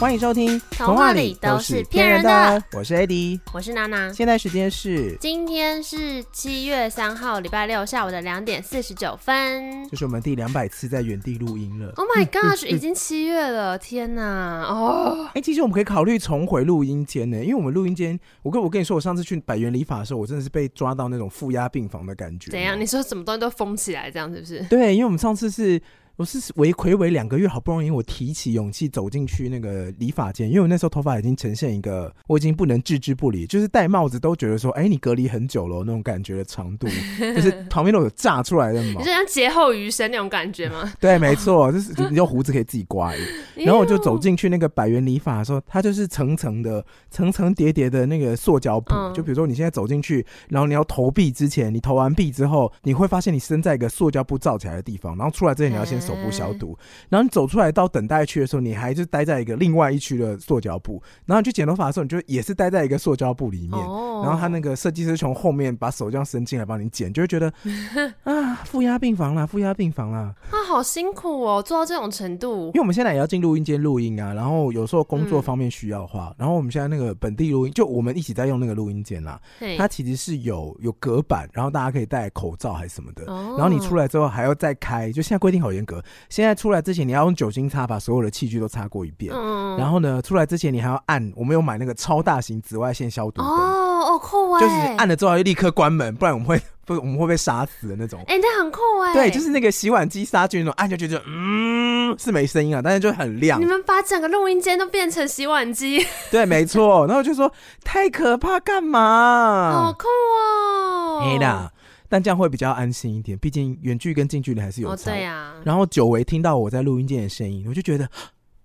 欢迎收听《童话里都是骗人的》，我是 Eddie，我是娜娜。现在时间是今天是七月三号，礼拜六下午的两点四十九分。这是我们第两百次在原地录音了。Oh my gosh，已经七月了，天哪！哦，哎，其实我们可以考虑重回录音间呢，因为我们录音间，我跟我跟你说，我上次去百元理发的时候，我真的是被抓到那种负压病房的感觉。怎样？你说什么东西都封起来，这样是不是？对，因为我们上次是。我是为魁违两个月，好不容易我提起勇气走进去那个理发间，因为我那时候头发已经呈现一个我已经不能置之不理，就是戴帽子都觉得说，哎、欸，你隔离很久了那种感觉的长度，就是旁边都有炸出来的毛，你是像劫后余生那种感觉吗？对，没错，就是你用胡子可以自己刮。然后我就走进去那个百元理发的时候，它就是层层的、层层叠叠的那个塑胶布，嗯、就比如说你现在走进去，然后你要投币之前，你投完币之后，你会发现你身在一个塑胶布罩起来的地方，然后出来之前你要先手部消毒。嗯然后你走出来到等待区的时候，你还是待在一个另外一区的塑胶布。然后你去剪头发的时候，你就也是待在一个塑胶布里面。哦、然后他那个设计师从后面把手这样伸进来帮你剪，就会觉得 啊，负压病房啦，负压病房啦。啊，好辛苦哦，做到这种程度。因为我们现在也要进录音间录音啊，然后有时候工作方面需要的话，嗯、然后我们现在那个本地录音，就我们一起在用那个录音间啦。对它其实是有有隔板，然后大家可以戴口罩还是什么的。哦、然后你出来之后还要再开，就现在规定好严格。现在出来之前你要用酒精擦把所有的器具都擦过一遍，嗯、然后呢，出来之前你还要按，我们有买那个超大型紫外线消毒灯哦，哦酷哎，就是按了之后要立刻关门，不然我们会 不我们会被杀死的那种。哎、欸，那很酷哎，对，就是那个洗碗机杀菌那种，按下去就嗯是没声音啊，但是就很亮。你们把整个录音间都变成洗碗机？对，没错。然后就说太可怕，干嘛？好酷哦，哎呀。但这样会比较安心一点，毕竟远距跟近距离还是有差。哦、对呀、啊。然后久违听到我在录音间的声音，我就觉得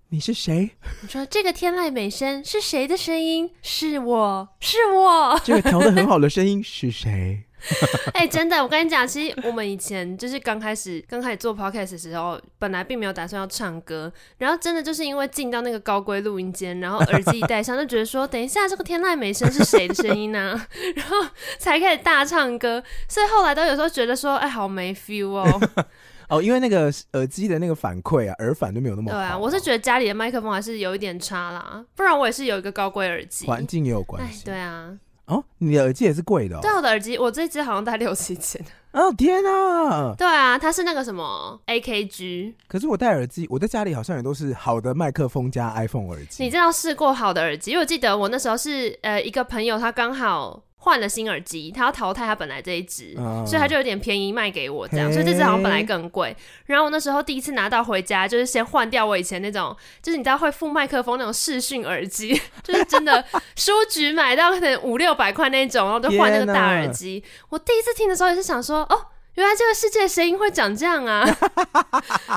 你是谁？你说这个天籁美声是谁的声音？是我是我。这个调的很好的声音是谁？哎、欸，真的，我跟你讲，其实我们以前就是刚开始刚开始做 podcast 的时候，本来并没有打算要唱歌，然后真的就是因为进到那个高规录音间，然后耳机一戴上，就觉得说，等一下这个天籁美声是谁的声音呢、啊？然后才开始大唱歌，所以后来都有时候觉得说，哎，好没 feel 哦。哦，因为那个耳机的那个反馈啊，耳返都没有那么好。对啊，我是觉得家里的麦克风还是有一点差啦，不然我也是有一个高规耳机，环境也有关系。对啊。哦，你的耳机也是贵的哦。对，我的耳机，我这只好像带六七千。哦天啊！对啊，它是那个什么 AKG。可是我戴耳机，我在家里好像也都是好的麦克风加 iPhone 耳机。你知道试过好的耳机？因为我记得我那时候是呃一个朋友，他刚好。换了新耳机，他要淘汰他本来这一只，嗯、所以他就有点便宜卖给我这样，所以这只好像本来更贵。然后我那时候第一次拿到回家，就是先换掉我以前那种，就是你知道会附麦克风那种视讯耳机，就是真的书局买到可能五六百块那种，然后就换那个大耳机。我第一次听的时候也是想说，哦，原来这个世界的声音会长这样啊！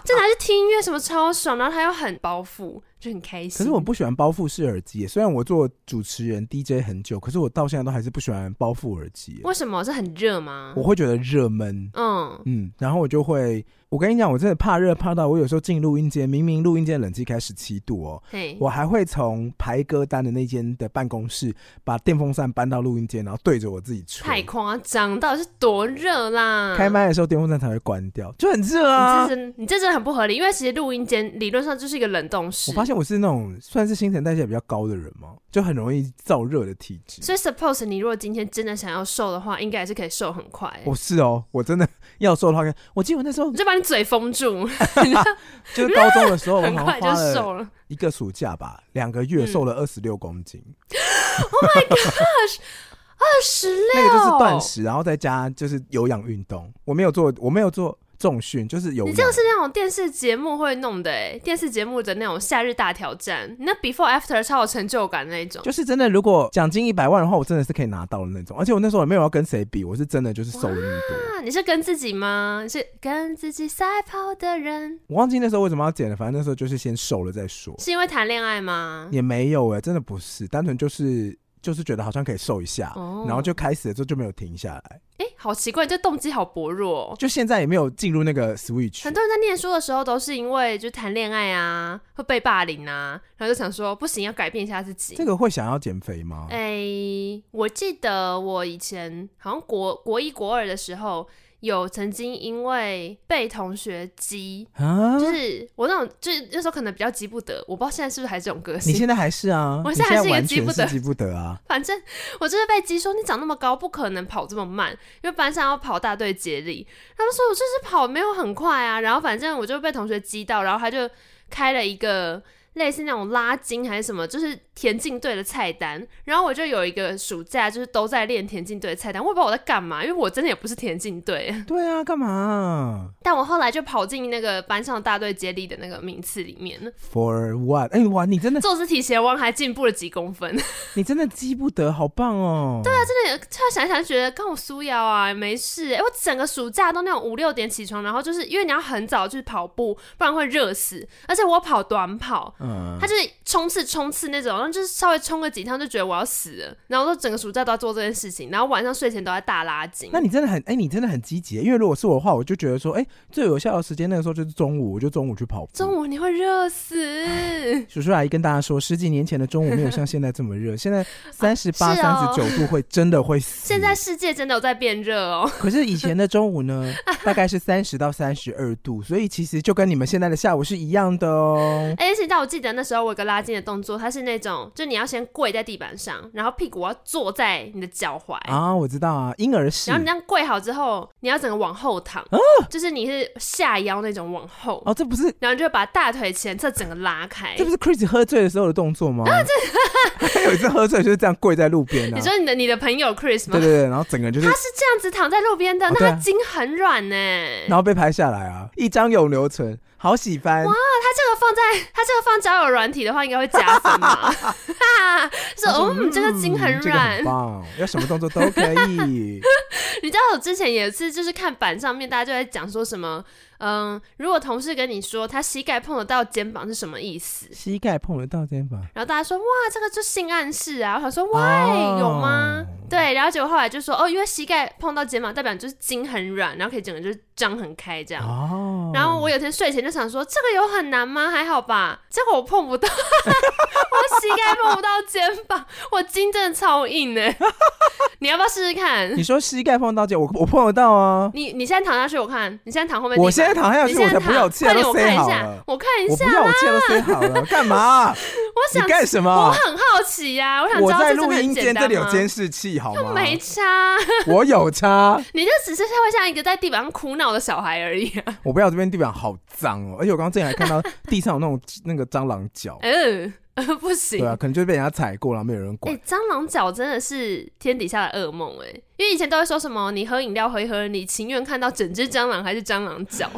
这拿去听音乐什么超爽，然后它又很包覆。就很开心。可是我不喜欢包覆式耳机，虽然我做主持人 DJ 很久，可是我到现在都还是不喜欢包覆耳机。为什么？是很热吗？我会觉得热闷。嗯嗯，然后我就会。我跟你讲，我真的怕热，怕到我有时候进录音间，明明录音间冷气开十七度哦，嘿我还会从排歌单的那间的办公室把电风扇搬到录音间，然后对着我自己吹。太夸张，到底是多热啦？开麦的时候电风扇才会关掉，就很热啊！你这真，你这真的很不合理，因为其实录音间理论上就是一个冷冻室。我发现我是那种算是新陈代谢比较高的人嘛，就很容易燥热的体质。所以，suppose 你如果今天真的想要瘦的话，应该还是可以瘦很快。我是哦，我真的要瘦的话，我记得我那时候你就把你嘴封住，就是高中的时候，很快就瘦了。一个暑假吧，两个月瘦了二十六公斤。嗯、Oh my gosh，二十六，那个就是断食，然后再加就是有氧运动。我没有做，我没有做。重训就是有，你这样是那种电视节目会弄的哎，电视节目的那种夏日大挑战，你那 before after 超有成就感的那种，就是真的。如果奖金一百万的话，我真的是可以拿到的那种。而且我那时候也没有要跟谁比，我是真的就是瘦了那么多。你是跟自己吗？你是跟自己赛跑的人？我忘记那时候为什么要减了，反正那时候就是先瘦了再说。是因为谈恋爱吗？也没有哎，真的不是，单纯就是。就是觉得好像可以瘦一下，哦、然后就开始了之后就没有停下来。哎、欸，好奇怪，这动机好薄弱、哦。就现在也没有进入那个 switch。很多人在念书的时候都是因为就谈恋爱啊，会被霸凌啊，然后就想说不行，要改变一下自己。这个会想要减肥吗？哎、欸，我记得我以前好像国国一国二的时候。有曾经因为被同学激，啊，就是我那种，就是那时候可能比较激不得，我不知道现在是不是还是这种个性。你现在还是啊？我现在还是一个急不得，激不得啊。反正我就是被激说你长那么高，不可能跑这么慢，因为班上要跑大队接力。他们说我就是跑没有很快啊，然后反正我就被同学激到，然后他就开了一个。类似那种拉筋还是什么，就是田径队的菜单。然后我就有一个暑假，就是都在练田径队的菜单。我也不知道我在干嘛，因为我真的也不是田径队。对啊，干嘛？但我后来就跑进那个班上大队接力的那个名次里面。For what？哎、欸、哇，你真的坐姿体协弯还进步了几公分。你真的记不得，好棒哦。对啊，真的，突然想一想，觉得跟我苏瑶啊，没事。哎，我整个暑假都那种五六点起床，然后就是因为你要很早去跑步，不然会热死。而且我跑短跑。嗯，他就是冲刺冲刺那种，然后就是稍微冲个几趟就觉得我要死了，然后说整个暑假都要做这件事情，然后晚上睡前都在大拉筋。那你真的很哎、欸，你真的很积极，因为如果是我的话，我就觉得说，哎、欸，最有效的时间那个时候就是中午，我就中午去跑步。中午你会热死。叔叔阿姨跟大家说，十几年前的中午没有像现在这么热，现在 三十八、三十九度会真的会死。现在世界真的有在变热哦。可是以前的中午呢，大概是三十到三十二度，所以其实就跟你们现在的下午是一样的哦。哎、欸，现在我记得那时候。我有个拉筋的动作，它是那种，就你要先跪在地板上，然后屁股要坐在你的脚踝啊，我知道啊，婴儿式。然后你这样跪好之后，你要整个往后躺，啊、就是你是下腰那种往后。哦，这不是，然后就把大腿前侧整个拉开。这不是 Chris 喝醉的时候的动作吗？啊，这 他有一次喝醉就是这样跪在路边、啊、你说你的你的朋友 Chris 吗？对对对，然后整个就是他是这样子躺在路边的，哦、那他筋很软呢，然后被拍下来啊，一张永留存。好喜欢哇！他这个放在他这个放交友软体的话，应该会加分嘛？说哦，嗯、这个筋很软，这个、很棒，要什么动作都可以。你知道我之前也是，就是看板上面大家就在讲说什么。嗯，如果同事跟你说他膝盖碰得到肩膀是什么意思？膝盖碰得到肩膀，然后大家说哇，这个就性暗示啊。我想说哇、哦，有吗？对，然后结果后来就说哦，因为膝盖碰到肩膀，代表就是筋很软，然后可以整个就是张很开这样。哦。然后我有天睡前就想说，这个有很难吗？还好吧。结果我碰不到，我膝盖碰不到肩膀，我筋真的超硬哎。你要不要试试看？你说膝盖碰到肩，我我碰得到啊。你你现在躺下去，我看你现在躺后面。我现在。躺下去，我才不要气都塞好了。我看一下，我不要我气都塞好了，干嘛？我想干什么？我很好奇呀、啊，我想知道这真的很简单吗？我在录音间，这里有监视器，好吗？又没差，我有差。你就只是会像一个在地板上哭闹的小孩而已、啊。我不要这边地板好脏哦，而且我刚刚之前还看到地上有那种那个蟑螂脚。嗯。呃，不行，对啊，可能就被人家踩过了，没有人管。哎、欸，蟑螂脚真的是天底下的噩梦哎，因为以前都会说什么，你喝饮料喝一喝，你情愿看到整只蟑螂还是蟑螂脚？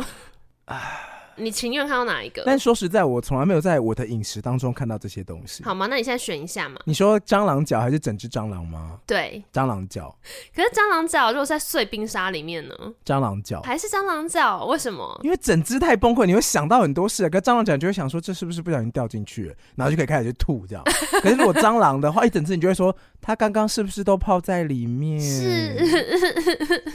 唉。你情愿看到哪一个？但说实在，我从来没有在我的饮食当中看到这些东西。好吗？那你现在选一下嘛。你说蟑螂脚还是整只蟑螂吗？对，蟑螂脚。可是蟑螂脚如果在碎冰沙里面呢？蟑螂脚还是蟑螂脚？为什么？因为整只太崩溃，你会想到很多事。可是蟑螂脚你就会想说，这是不是不小心掉进去了，然后就可以开始去吐这样。可是如果蟑螂的话，一整只你就会说，它刚刚是不是都泡在里面？是。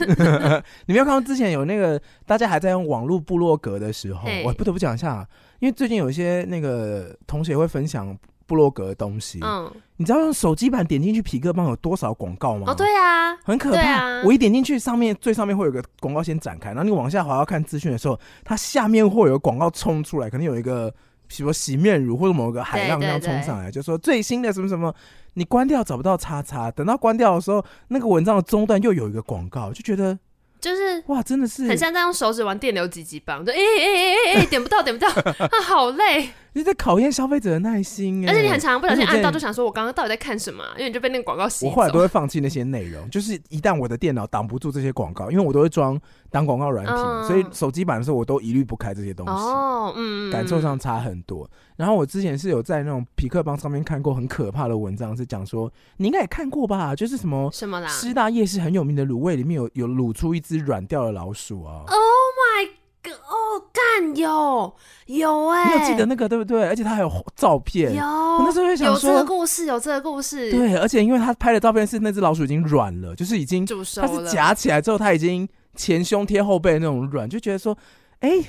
你没有看到之前有那个大家还在用网络部落格的时候，我不得不讲一下。啊，因为最近有一些那个同学会分享布洛格的东西，嗯，你知道用手机版点进去匹克邦有多少广告吗？哦，对啊，很可怕。啊、我一点进去，上面最上面会有个广告先展开，然后你往下滑要看资讯的时候，它下面会有广告冲出来，可能有一个，比如洗面乳或者某个海浪这样冲上来，就说最新的什么什么，你关掉找不到叉叉，等到关掉的时候，那个文章的中段又有一个广告，就觉得。就是哇，真的是很像在用手指玩电流几级棒，就哎哎哎哎哎，点不到，点不到，啊，好累。你在考验消费者的耐心，而且你很常不小心按到，就想说我刚刚到底在看什么？因为你就被那个广告洗。我后来都会放弃那些内容，就是一旦我的电脑挡不住这些广告，因为我都会装挡广告软体，嗯，所以手机版的时候我都一律不开这些东西。哦，嗯，感受上差很多。然后我之前是有在那种匹克邦上面看过很可怕的文章，是讲说你应该也看过吧？就是什么什么啦？师大夜市很有名的卤味里面有有卤出一只软掉的老鼠啊！Oh！哦，干有有哎，你有记得那个对不对？而且他还有照片。有，我那时候就想说有这个故事，有这个故事。对，而且因为他拍的照片是那只老鼠已经软了，就是已经它是夹起来之后，它已经前胸贴后背的那种软，就觉得说，哎、欸。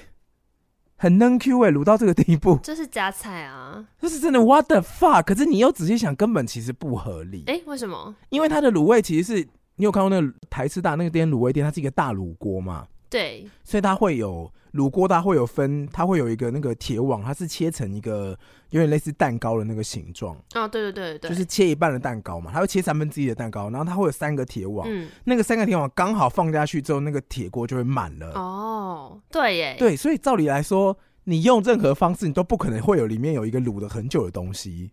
很嫩 Q 哎，卤到这个地步，这是夹菜啊！这是真的 What the fuck？可是你又仔细想，根本其实不合理。哎、欸，为什么？因为它的卤味其实是你有看过那个台师大那个店卤味店，它是一个大卤锅嘛？对，所以它会有卤锅，它会有分，它会有一个那个铁网，它是切成一个有点类似蛋糕的那个形状。哦，对对对对，就是切一半的蛋糕嘛，它会切三分之一的蛋糕，然后它会有三个铁网，嗯，那个三个铁网刚好放下去之后，那个铁锅就会满了。哦，对耶，对，所以照理来说，你用任何方式，你都不可能会有里面有一个卤了很久的东西。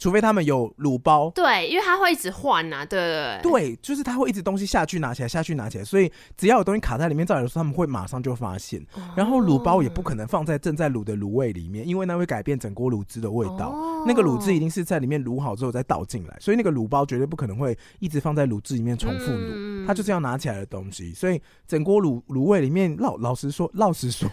除非他们有卤包，对，因为他会一直换呐、啊，对对对，对，就是他会一直东西下去拿起来，下去拿起来，所以只要有东西卡在里面，照理说他们会马上就发现。哦、然后卤包也不可能放在正在卤的卤味里面，因为那会改变整锅卤汁的味道。哦、那个卤汁一定是在里面卤好之后再倒进来，所以那个卤包绝对不可能会一直放在卤汁里面重复卤，嗯、它就是要拿起来的东西。所以整锅卤卤味里面，老老实说，老实说，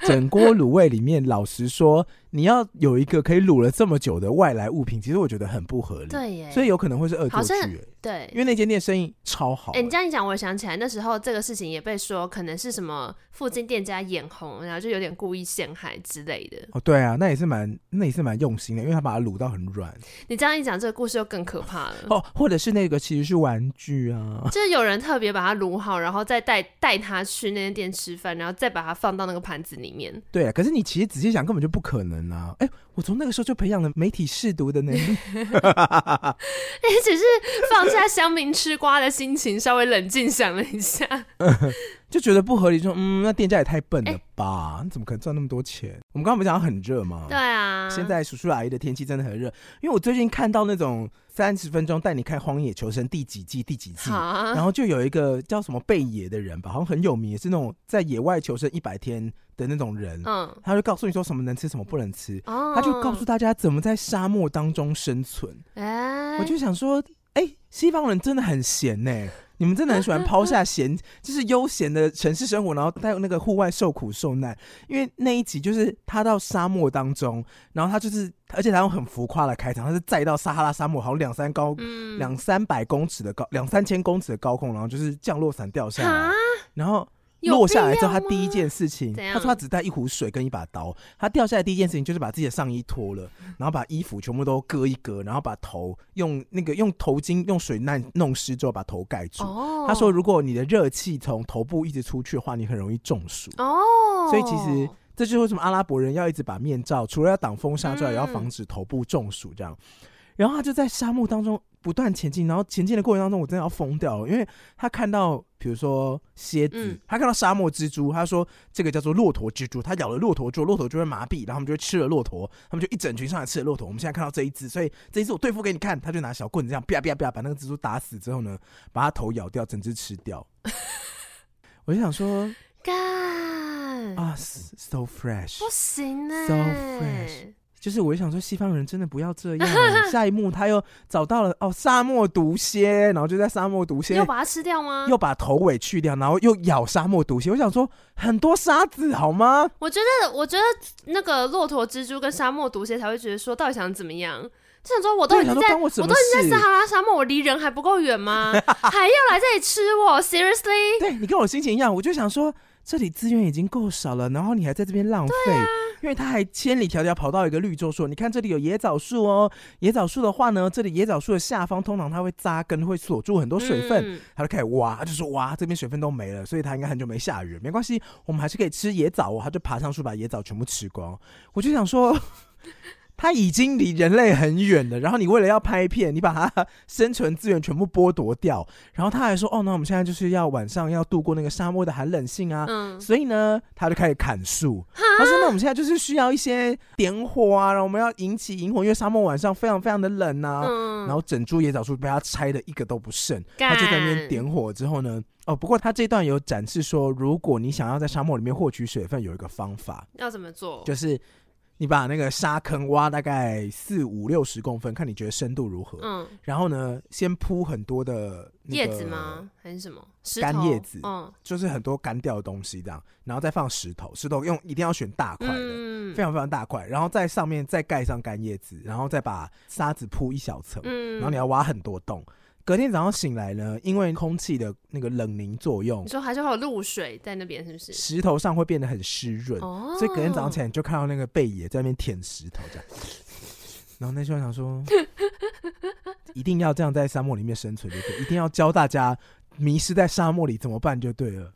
整锅卤味里面，老实说。你要有一个可以卤了这么久的外来物品，其实我觉得很不合理。对耶，所以有可能会是恶作剧。对，因为那间店生意超好。哎、欸，你这样一讲，我想起来那时候这个事情也被说可能是什么附近店家眼红，然后就有点故意陷害之类的。哦，对啊，那也是蛮那也是蛮用心的，因为他把它卤到很软。你这样一讲，这个故事又更可怕了。哦，或者是那个其实是玩具啊，就是有人特别把它卤好，然后再带带他去那间店吃饭，然后再把它放到那个盘子里面。对啊，可是你其实仔细想，根本就不可能啊！哎、欸。我从那个时候就培养了媒体试读的能力，哎只是放下乡民吃瓜的心情，稍微冷静想了一下。就觉得不合理，说嗯，那店家也太笨了吧？欸、你怎么可能赚那么多钱？我们刚刚不是讲很热吗？对啊，现在叔叔阿姨的天气真的很热，因为我最近看到那种三十分钟带你看《荒野求生》第几季第几季，然后就有一个叫什么贝爷的人吧，好像很有名，也是那种在野外求生一百天的那种人。嗯，他就告诉你说什么能吃，什么不能吃，哦、他就告诉大家怎么在沙漠当中生存。哎、欸，我就想说，哎、欸，西方人真的很闲呢、欸。你们真的很喜欢抛下 闲，就是悠闲的城市生活，然后在那个户外受苦受难。因为那一集就是他到沙漠当中，然后他就是，而且他用很浮夸的开场，他是载到撒哈拉沙漠，好像两三高两三百公尺的高，两三千公尺的高空，然后就是降落伞掉下来，然后。落下来之后，他第一件事情，他说他只带一壶水跟一把刀。他掉下来第一件事情就是把自己的上衣脱了，然后把衣服全部都割一割，然后把头用那个用头巾用水弄弄湿之后把头盖住。他说，如果你的热气从头部一直出去的话，你很容易中暑。哦，所以其实这就是为什么阿拉伯人要一直把面罩，除了要挡风沙之外，也要防止头部中暑这样。然后他就在沙漠当中不断前进，然后前进的过程当中，我真的要疯掉了，因为他看到，比如说蝎子，嗯、他看到沙漠蜘蛛，他说这个叫做骆驼蜘蛛，他咬了骆驼之后，骆驼就会麻痹，然后他们就会吃了骆驼，他们就一整群上来吃了骆驼。我们现在看到这一只，所以这一只我对付给你看，他就拿小棍子这样啪啪啪把那个蜘蛛打死之后呢，把它头咬掉，整只吃掉。我就想说，干啊，so fresh，不行呢，so fresh。就是我就想说，西方人真的不要这样。下一幕他又找到了哦，沙漠毒蝎，然后就在沙漠毒蝎又把它吃掉吗？又把头尾去掉，然后又咬沙漠毒蝎。我想说，很多沙子好吗？我觉得，我觉得那个骆驼蜘蛛跟沙漠毒蝎才会觉得说，到底想怎么样？就想说，我都已经在，我，我都已经在撒哈拉沙漠，我离人还不够远吗？还要来这里吃我？Seriously？对，你跟我心情一样，我就想说，这里资源已经够少了，然后你还在这边浪费。因为他还千里迢迢跑到一个绿洲，说：“你看这里有野枣树哦，野枣树的话呢，这里野枣树的下方通常它会扎根，会锁住很多水分。嗯”他就开始挖，他就说：“哇，这边水分都没了，所以他应该很久没下雨，没关系，我们还是可以吃野枣哦。”他就爬上树把野枣全部吃光。我就想说。他已经离人类很远了，然后你为了要拍片，你把它生存资源全部剥夺掉，然后他还说：“哦，那我们现在就是要晚上要度过那个沙漠的寒冷性啊，嗯、所以呢，他就开始砍树。他说：那我们现在就是需要一些点火啊，然后我们要引起萤火，因为沙漠晚上非常非常的冷啊。嗯、然后整株野枣树被他拆的一个都不剩，他就在那边点火之后呢，哦，不过他这段有展示说，如果你想要在沙漠里面获取水分，有一个方法，要怎么做？就是。你把那个沙坑挖大概四五六十公分，看你觉得深度如何。嗯，然后呢，先铺很多的叶子吗？还是什么？干叶子。嗯，就是很多干掉的东西这样，然后再放石头，石头用一定要选大块的，嗯、非常非常大块，然后在上面再盖上干叶子，然后再把沙子铺一小层。嗯，然后你要挖很多洞。隔天早上醒来呢，因为空气的那个冷凝作用，你说还是会有露水在那边，是不是？石头上会变得很湿润，哦、所以隔天早上起来你就看到那个贝爷在那边舔石头这样。然后那时候想说，一定要这样在沙漠里面生存就对，一定要教大家迷失在沙漠里怎么办就对了。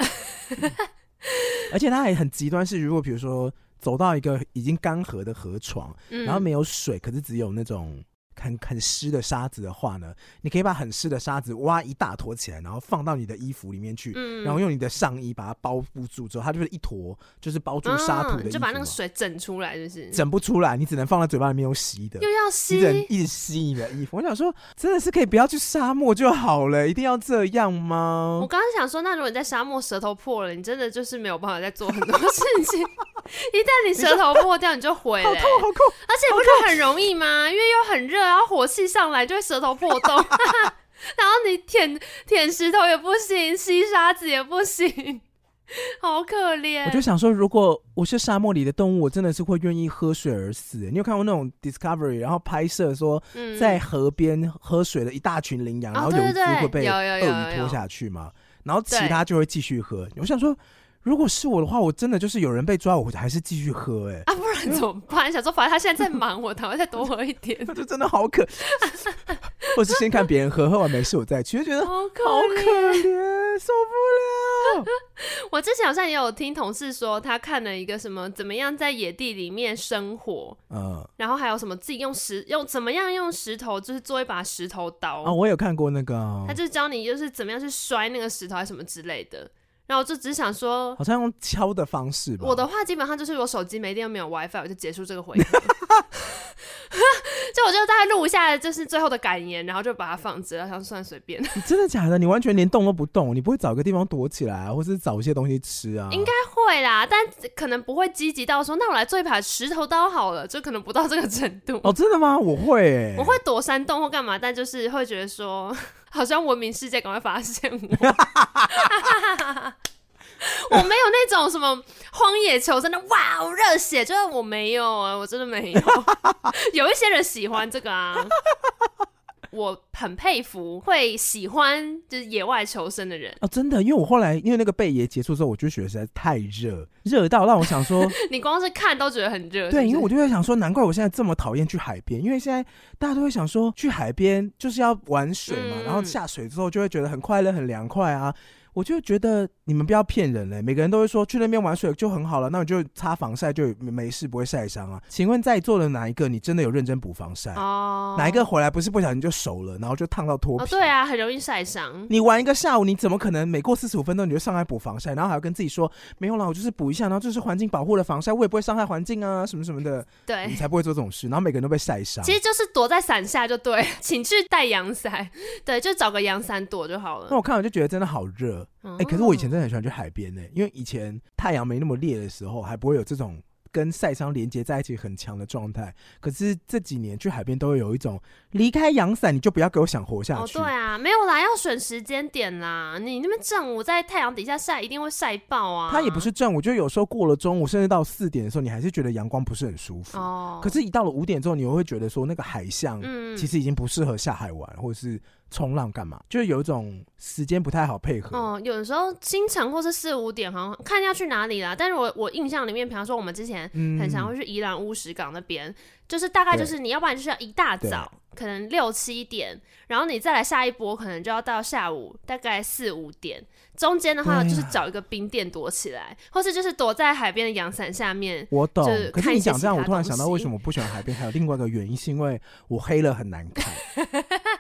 而且他还很极端，是如果比如说走到一个已经干涸的河床，嗯、然后没有水，可是只有那种。很很湿的沙子的话呢，你可以把很湿的沙子挖一大坨起来，然后放到你的衣服里面去，嗯、然后用你的上衣把它包覆住之后，它就是一坨，就是包住沙土的，嗯，就把那个水整出来，就是整不出来，你只能放在嘴巴里面用吸的，又要吸，一直吸你的衣服。我想说，真的是可以不要去沙漠就好了，一定要这样吗？我刚刚想说，那如果你在沙漠舌头破了，你真的就是没有办法再做很多事情。一旦你舌头破掉，你就毁了，欸，好痛好痛，而且不是很容易吗？因为又很热。然后火气上来就会舌头破洞，然后你舔舔石头也不行，吸沙子也不行，好可怜。我就想说，如果我是沙漠里的动物，我真的是会愿意喝水而死。你有看过那种 Discovery，然后拍摄说在河边喝水的一大群羚羊，嗯、然后有一只会被鳄鱼拖下去嘛？然后其他就会继续喝。我想说。如果是我的话，我真的就是有人被抓，我还是继续喝哎、欸。啊，不然怎么办？想说，反正他现在在忙，我才会再多喝一点。那 就真的好可，我是先看别人喝，喝完没事我再去，就觉得 好可怜，受不了。我之前好像也有听同事说，他看了一个什么怎么样在野地里面生活，嗯，然后还有什么自己用石用怎么样用石头，就是做一把石头刀啊。我有看过那个，他就是教你就是怎么样去摔那个石头，还是什么之类的。然后我就只想说，好像用敲的方式吧。我的话基本上就是我手机没电又没有 WiFi，我就结束这个回合。就我就大概录一下，就是最后的感言，然后就把它放着，然后算随便。你 真的假的？你完全连动都不动，你不会找个地方躲起来啊，或是找一些东西吃啊？应该会啦，但可能不会积极到说，那我来做一把石头刀好了，就可能不到这个程度。哦，真的吗？我会、欸，我会躲山洞或干嘛，但就是会觉得说，好像文明世界赶快发现我。我没有那种什么荒野求生的哇，哦热血，就是我没有啊，我真的没有。有一些人喜欢这个啊，我很佩服会喜欢就是野外求生的人哦，真的，因为我后来因为那个贝爷结束之后，我就觉得实在太热，热到让我想说，你光是看都觉得很热。对，因为我就在想说，难怪我现在这么讨厌去海边，因为现在大家都会想说，去海边就是要玩水嘛，嗯、然后下水之后就会觉得很快乐、很凉快啊。我就觉得你们不要骗人嘞！每个人都会说去那边玩水就很好了，那我就擦防晒就没事，不会晒伤啊。请问在座的哪一个你真的有认真补防晒？哦，哪一个回来不是不小心就熟了，然后就烫到脱皮？哦，对啊，很容易晒伤。你玩一个下午，你怎么可能每过四十五分钟你就上来补防晒，然后还要跟自己说没有啦，我就是补一下，然后这是环境保护的防晒，我也不会伤害环境啊，什么什么的。对，你才不会做这种事。然后每个人都被晒伤。其实就是躲在伞下就对，请去带阳伞，对，就找个阳伞躲就好了。那我看我就觉得真的好热。哎、嗯欸，可是我以前真的很喜欢去海边呢，因为以前太阳没那么烈的时候，还不会有这种跟晒伤连接在一起很强的状态。可是这几年去海边都会有一种离开阳伞，你就不要给我想活下去。哦，对啊，没有啦，要选时间点啦。你那边正午在太阳底下晒，一定会晒爆啊。它也不是正午，就有时候过了中午，甚至到四点的时候，你还是觉得阳光不是很舒服。哦。可是，一到了五点之后，你又会觉得说那个海象，嗯，其实已经不适合下海玩，或者是。冲浪干嘛？就是有一种时间不太好配合。哦，有的时候清晨或是四五点，好像看要去哪里啦。但是我我印象里面，比方说我们之前很常会去宜兰乌石港那边，嗯、就是大概就是你要不然就是要一大早，可能六七点，然后你再来下一波，可能就要到下午大概四五点。中间的话就是找一个冰店躲起来，啊、或是就是躲在海边的阳伞下面。我懂，可是你讲这样，我突然想到为什么我不喜欢海边，还有另外一个原因，是因为我黑了很难看。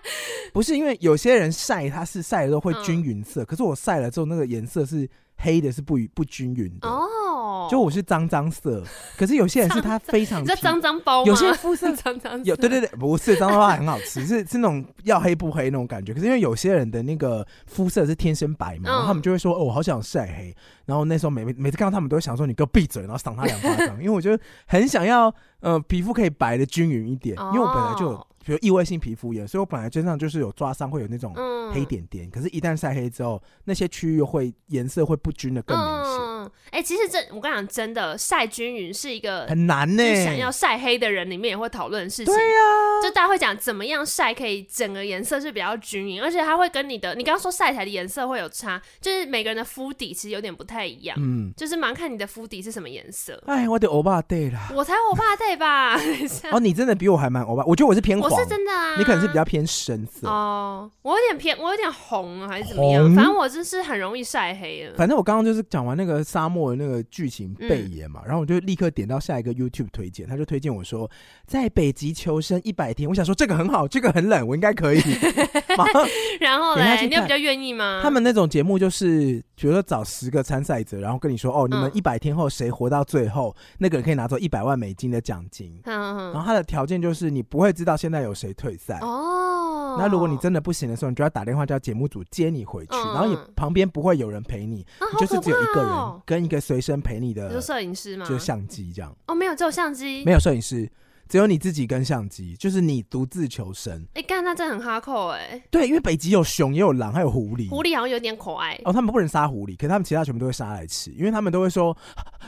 不是因为有些人晒，它是晒了之后会均匀色，嗯、可是我晒了之后那个颜色是黑的，是不不均匀的。哦，就我是脏脏色，可是有些人是他非常，这脏脏包吗？有些肤色 脏脏，有对对对，不是脏脏包很好吃，是是那种要黑不黑那种感觉。可是因为有些人的那个肤色是天生白嘛，然后他们就会说哦，我好想晒黑。然后那时候每每次看到他们都会想说你给我闭嘴，然后赏他两巴掌，因为我觉得很想要呃皮肤可以白的均匀一点，因为我本来就。比如异位性皮肤炎，所以我本来身上就是有抓伤，会有那种黑点点。嗯、可是，一旦晒黑之后，那些区域会颜色会不均的更明显。哎、欸，其实这我跟你讲，真的晒均匀是一个很难呢。想要晒黑的人里面也会讨论的事情。对呀、啊，就大家会讲怎么样晒可以整个颜色是比较均匀，而且它会跟你的你刚刚说晒起来的颜色会有差，就是每个人的肤底其实有点不太一样。嗯，就是蛮看你的肤底是什么颜色。哎，我的欧巴对啦，我才欧巴对吧？哦，你真的比我还蛮欧巴，我觉得我是偏是真的啊，你可能是比较偏深色哦，我有点偏，我有点红啊，还是怎么样？反正我就是很容易晒黑了。反正我刚刚就是讲完那个沙漠的那个剧情背言嘛，嗯、然后我就立刻点到下一个 YouTube 推荐，他就推荐我说在北极求生一百天。我想说这个很好，这个很冷，我应该可以。然后嘞，你有比较愿意吗？他们那种节目就是，比如说找十个参赛者，然后跟你说哦，你们一百天后谁活到最后，嗯、那个人可以拿走一百万美金的奖金。嗯嗯。然后他的条件就是你不会知道现在有谁退赛哦。那如果你真的不行的时候，你就要打电话叫节目组接你回去，嗯、然后你旁边不会有人陪你，啊、你就是只有一个人跟一个随身陪你的，就摄影师吗？就是相机这样。哦，没有，只有相机，没有摄影师。只有你自己跟相机，就是你独自求生。哎、欸，干，那真的很哈扣哎。对，因为北极有熊，也有狼，还有狐狸。狐狸好像有点可爱。哦，他们不能杀狐狸，可是他们其他全部都会杀来吃，因为他们都会说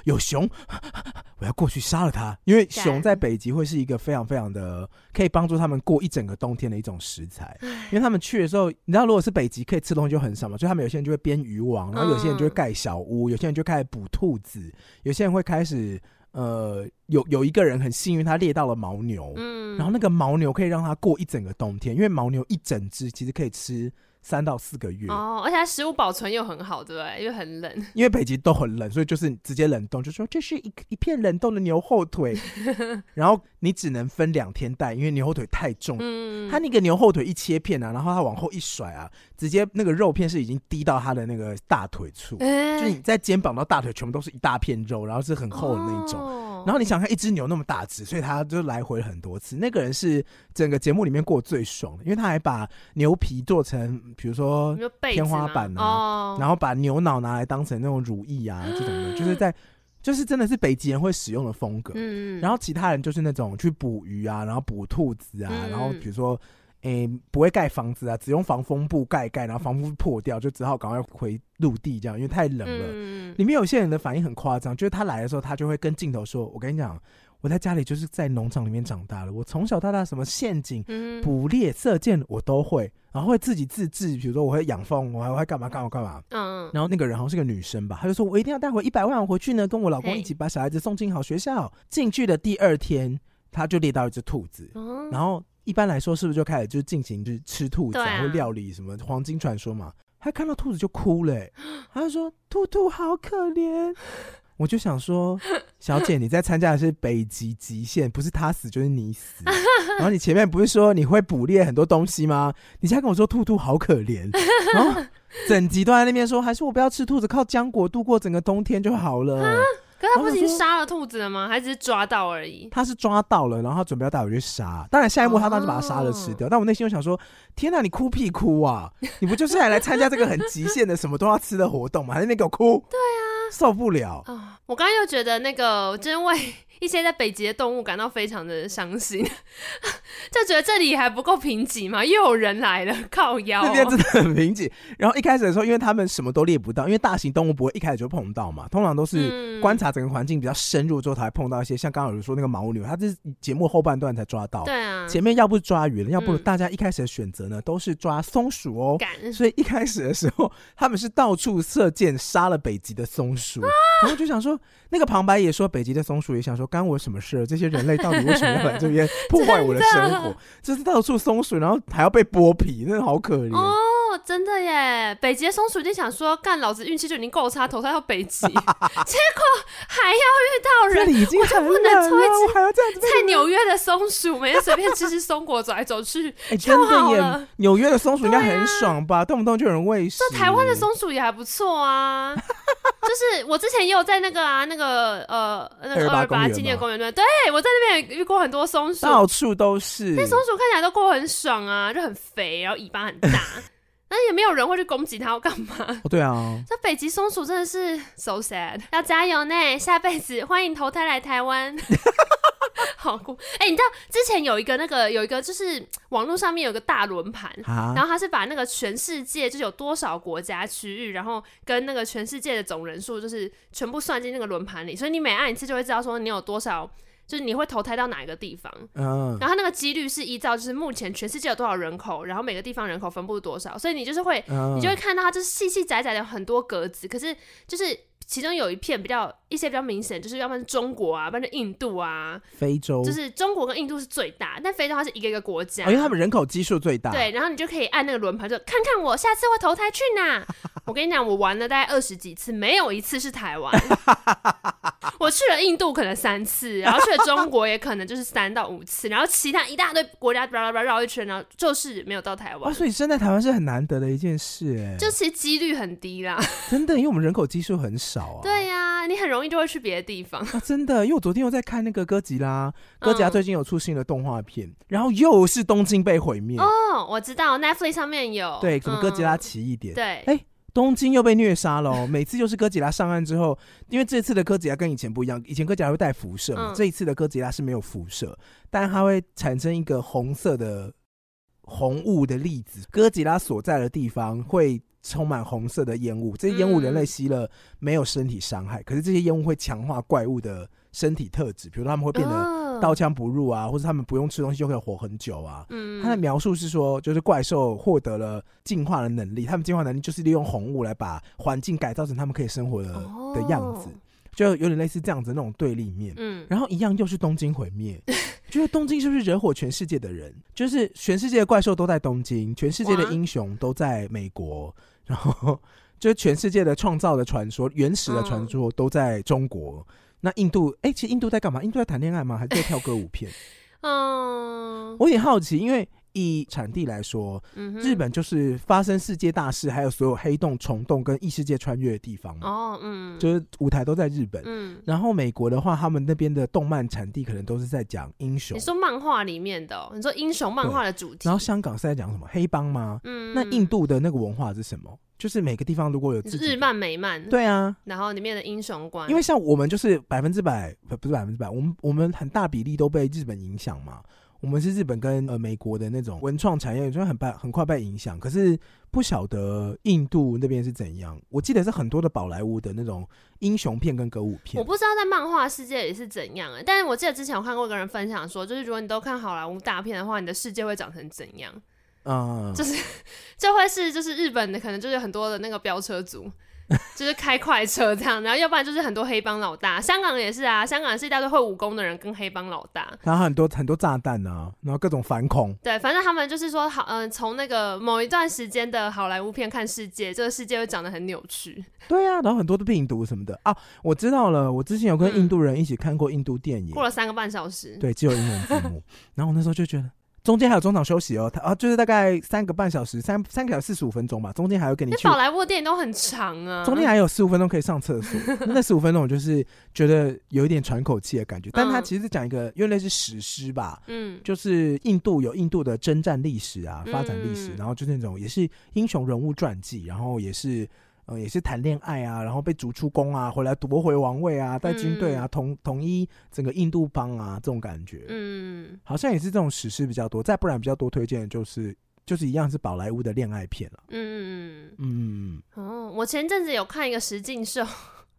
有熊，我要过去杀了它。因为熊在北极会是一个非常非常的可以帮助他们过一整个冬天的一种食材。因为他们去的时候，你知道，如果是北极，可以吃东西就很少嘛，所以他们有些人就会编渔网，然后有些人就会盖小屋，有些人就开始捕兔子，有些人会开始。呃，有有一个人很幸运，他猎到了牦牛，嗯，然后那个牦牛可以让他过一整个冬天，因为牦牛一整只其实可以吃三到四个月。哦，而且它食物保存又很好，对不对？因为很冷，因为北极都很冷，所以就是直接冷冻，就说这是一一片冷冻的牛后腿，然后你只能分两天带，因为牛后腿太重，嗯，他那个牛后腿一切片啊，然后他往后一甩啊，直接那个肉片是已经滴到他的那个大腿处，欸、就你在肩膀到大腿全部都是一大片肉，然后是很厚的那种。哦然后你想看一只牛那么大只，所以他就来回了很多次。那个人是整个节目里面过最爽的，因为他还把牛皮做成，比如说天花板然后把牛脑拿来当成那种乳液啊这种的，就是在就是真的是北极人会使用的风格。嗯，然后其他人就是那种去捕鱼啊，然后捕兔子啊，嗯、然后比如说。诶、欸，不会盖房子啊，只用防风布盖盖，然后防风布破掉，就只好赶快回陆地这样，因为太冷了。嗯、里面有些人的反应很夸张，就是他来的时候，他就会跟镜头说：“我跟你讲，我在家里就是在农场里面长大的，我从小到大什么陷阱、捕猎、射箭我都会，然后会自己自制，比如说我会养蜂，我还会干嘛干嘛干嘛。嗯，然后那个人好像是个女生吧，她就说我一定要带回一百万回去呢，跟我老公一起把小孩子送进好学校。进去的第二天，他就猎到一只兔子，嗯、然后。一般来说，是不是就开始就进行就是吃兔子，然后料理什么黄金传说嘛？他看到兔子就哭了，他就说：“兔兔好可怜。”我就想说：“小姐，你在参加的是北极极限，不是他死就是你死。然后你前面不是说你会捕猎很多东西吗？你现在跟我说兔兔好可怜，然后整集都在那边说，还是我不要吃兔子，靠浆果度过整个冬天就好了。”可他不是已经杀了兔子了吗？还只是抓到而已？他是抓到了，然后他准备要带回去杀。当然下一幕他当时把他杀了吃掉。哦、但我内心又想说：天哪，你哭屁哭啊！你不就是来来参加这个很极限的什么都要吃的活动吗？还在那边给我哭？对啊，受不了。哦、我刚刚又觉得那个真为。一些在北极的动物感到非常的伤心，就觉得这里还不够贫瘠嘛？又有人来了，靠腰、喔，那边真的很贫瘠。然后一开始的时候，因为他们什么都猎不到，因为大型动物不会一开始就碰到嘛，通常都是观察整个环境比较深入之后才碰到一些，像刚刚有说那个牦牛，它是节目后半段才抓到。对啊，前面要不抓鱼了，要不大家一开始的选择呢都是抓松鼠哦、所以一开始的时候，他们是到处射箭杀了北极的松鼠，啊、然后就想说，那个旁白也说北极的松鼠也想说。干我什么事？这些人类到底为什么要来这边破坏我的生活？的就是到处松鼠，然后还要被剥皮，真的好可怜哦！真的耶，北极的松鼠就想说，干老子运气就已经够差，投胎到北极，结果还要遇到人，我就不能抽一只还要在纽约的松鼠，每天随便吃吃松果，走来走去，哎、欸，真的耶！纽约的松鼠应该很爽吧？啊、动不动就有人喂食。这台湾的松鼠也还不错啊，就是我之前也有在那个啊，那个呃，那个二二八纪念公园对，对，我在那边也遇过很多松鼠，到处都是。那松鼠看起来都过很爽啊，就很肥，然后尾巴很大。那也没有人会去攻击它，要干嘛？哦，对啊，这北极松鼠真的是 so sad，要加油呢！下辈子欢迎投胎来台湾，好酷！哎、欸，你知道之前有一个那个有一个就是网络上面有个大轮盘，啊、然后他是把那个全世界就是有多少国家区域，然后跟那个全世界的总人数就是全部算进那个轮盘里，所以你每按一次就会知道说你有多少。就是你会投胎到哪一个地方，嗯，然后那个几率是依照就是目前全世界有多少人口，然后每个地方人口分布多少，所以你就是会，嗯、你就会看到它就是细细窄窄的很多格子，可是就是其中有一片比较一些比较明显，就是要不然是中国啊，不然就印度啊，非洲，就是中国跟印度是最大，但非洲它是一个一个国家，哦、因为他们人口基数最大，对，然后你就可以按那个轮盘，就看看我下次会投胎去哪。我跟你讲，我玩了大概二十几次，没有一次是台湾。我去了印度可能三次，然后去了中国也可能就是三到五次，然后其他一大堆国家巴拉巴拉绕一圈，然后就是没有到台湾。哦，所以生在台湾是很难得的一件事，哎，就其实几率很低啦。真的，因为我们人口基数很少啊。对呀、啊，你很容易就会去别的地方。啊，真的，因为我昨天又在看那个哥吉拉，哥吉拉最近有出新的动画片，嗯、然后又是东京被毁灭。哦，我知道，Netflix 上面有。对，什么哥吉拉奇异点？对，哎。东京又被虐杀了，每次就是哥吉拉上岸之后，因为这次的哥吉拉跟以前不一样，以前哥吉拉会带辐射嘛，嗯、这一次的哥吉拉是没有辐射，但它会产生一个红色的红雾的粒子，哥吉拉所在的地方会充满红色的烟雾，这些烟雾人类吸了没有身体伤害，嗯、可是这些烟雾会强化怪物的身体特质，比如他们会变得。刀枪不入啊，或者他们不用吃东西就可以活很久啊。嗯，他的描述是说，就是怪兽获得了进化的能力，他们进化能力就是利用红雾来把环境改造成他们可以生活的、哦、的样子，就有点类似这样子那种对立面。嗯，然后一样又是东京毁灭，觉得东京是不是惹火全世界的人？就是全世界的怪兽都在东京，全世界的英雄都在美国，哇然后就是全世界的创造的传说、原始的传说都在中国。嗯那印度，哎、欸，其实印度在干嘛？印度在谈恋爱吗？还是在跳歌舞片？嗯，我也好奇，因为以产地来说，嗯、日本就是发生世界大事，还有所有黑洞、虫洞跟异世界穿越的地方嘛。哦，嗯，就是舞台都在日本。嗯，然后美国的话，他们那边的动漫产地可能都是在讲英雄。你说漫画里面的、喔，你说英雄漫画的主题。然后香港是在讲什么？黑帮吗？嗯，那印度的那个文化是什么？就是每个地方如果有日漫美漫，对啊，然后里面的英雄观，因为像我们就是百分之百不不是百分之百，我们我们很大比例都被日本影响嘛。我们是日本跟呃美国的那种文创产业，就很快很快被影响。可是不晓得印度那边是怎样。我记得是很多的宝莱坞的那种英雄片跟歌舞片。我不知道在漫画世界里是怎样哎，但是我记得之前我看过一个人分享说，就是如果你都看好莱坞大片的话，你的世界会长成怎样？嗯，就是 就会是就是日本的可能就是很多的那个飙车族，就是开快车这样，然后要不然就是很多黑帮老大。香港也是啊，香港是一大堆会武功的人跟黑帮老大，然后很多很多炸弹啊，然后各种反恐。对，反正他们就是说好，嗯，从那个某一段时间的好莱坞片看世界，这个世界会长得很扭曲。对啊，然后很多的病毒什么的啊，我知道了，我之前有跟印度人一起看过印度电影，过了三个半小时，对，只有英文字幕，然后我那时候就觉得。中间还有中场休息哦，他啊就是大概三个半小时，三三个小时四十五分钟吧。中间还要跟你去。宝莱坞电影都很长啊。中间还有十五分钟可以上厕所，那十五分钟我就是觉得有一点喘口气的感觉。但他其实是讲一个，因为类似史诗吧，嗯，就是印度有印度的征战历史啊，发展历史，嗯、然后就那种也是英雄人物传记，然后也是。呃，也是谈恋爱啊，然后被逐出宫啊，回来夺回王位啊，带军队啊，统统一整个印度邦啊，这种感觉，嗯，好像也是这种史诗比较多。再不然比较多推荐的就是就是一样是宝莱坞的恋爱片了。嗯嗯嗯。哦，我前阵子有看一个石敬秀，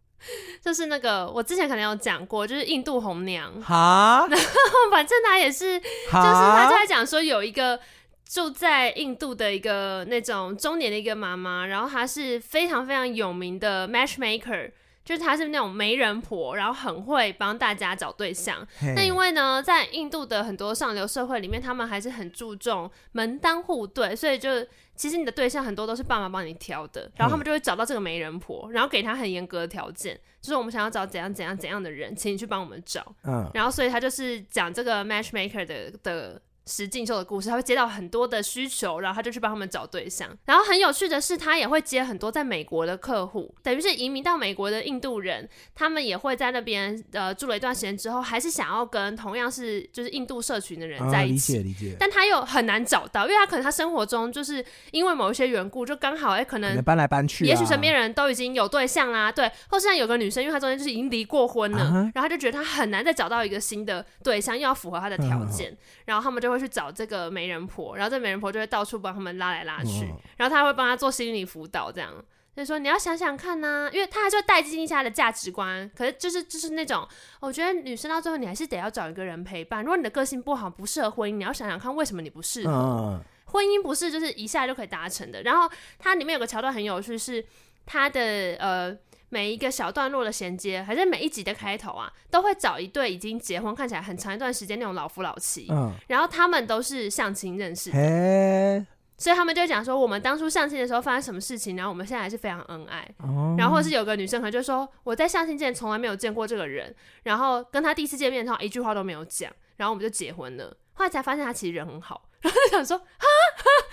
就是那个我之前可能有讲过，就是印度红娘。哈，然后反正他也是，就是他在讲说有一个。住在印度的一个那种中年的一个妈妈，然后她是非常非常有名的 matchmaker，就是她是那种媒人婆，然后很会帮大家找对象。那因为呢，在印度的很多上流社会里面，他们还是很注重门当户对，所以就其实你的对象很多都是爸妈帮你挑的，然后他们就会找到这个媒人婆，然后给她很严格的条件，就是我们想要找怎样怎样怎样的人，请你去帮我们找。嗯，然后所以她就是讲这个 matchmaker 的的。实境秀的故事，他会接到很多的需求，然后他就去帮他们找对象。然后很有趣的是，他也会接很多在美国的客户，等于是移民到美国的印度人，他们也会在那边呃住了一段时间之后，还是想要跟同样是就是印度社群的人在一起。啊、理解理解。但他又很难找到，因为他可能他生活中就是因为某一些缘故，就刚好哎、欸、可能搬来搬去、啊，也许身边人都已经有对象啦，对，或是像有个女生，因为她中间就是已经离过婚了，啊、然后他就觉得他很难再找到一个新的对象，又要符合他的条件，嗯、然后他们就会去找这个。媒人婆，然后这媒人婆就会到处帮他们拉来拉去，哦、然后他会帮他做心理辅导，这样就说你要想想看呐、啊，因为他还是会带进一下他的价值观。可是就是就是那种，我觉得女生到最后你还是得要找一个人陪伴。如果你的个性不好，不适合婚姻，你要想想看为什么你不适合。哦、婚姻不是就是一下就可以达成的。然后它里面有个桥段很有趣，是他的呃。每一个小段落的衔接，还是每一集的开头啊，都会找一对已经结婚、看起来很长一段时间那种老夫老妻，嗯，然后他们都是相亲认识的，所以他们就讲说，我们当初相亲的时候发生什么事情，然后我们现在还是非常恩爱，哦、然后或者是有个女生可能就说，我在相亲之前从来没有见过这个人，然后跟他第一次见面的时候一句话都没有讲，然后我们就结婚了，后来才发现他其实人很好。然后就想说，哈，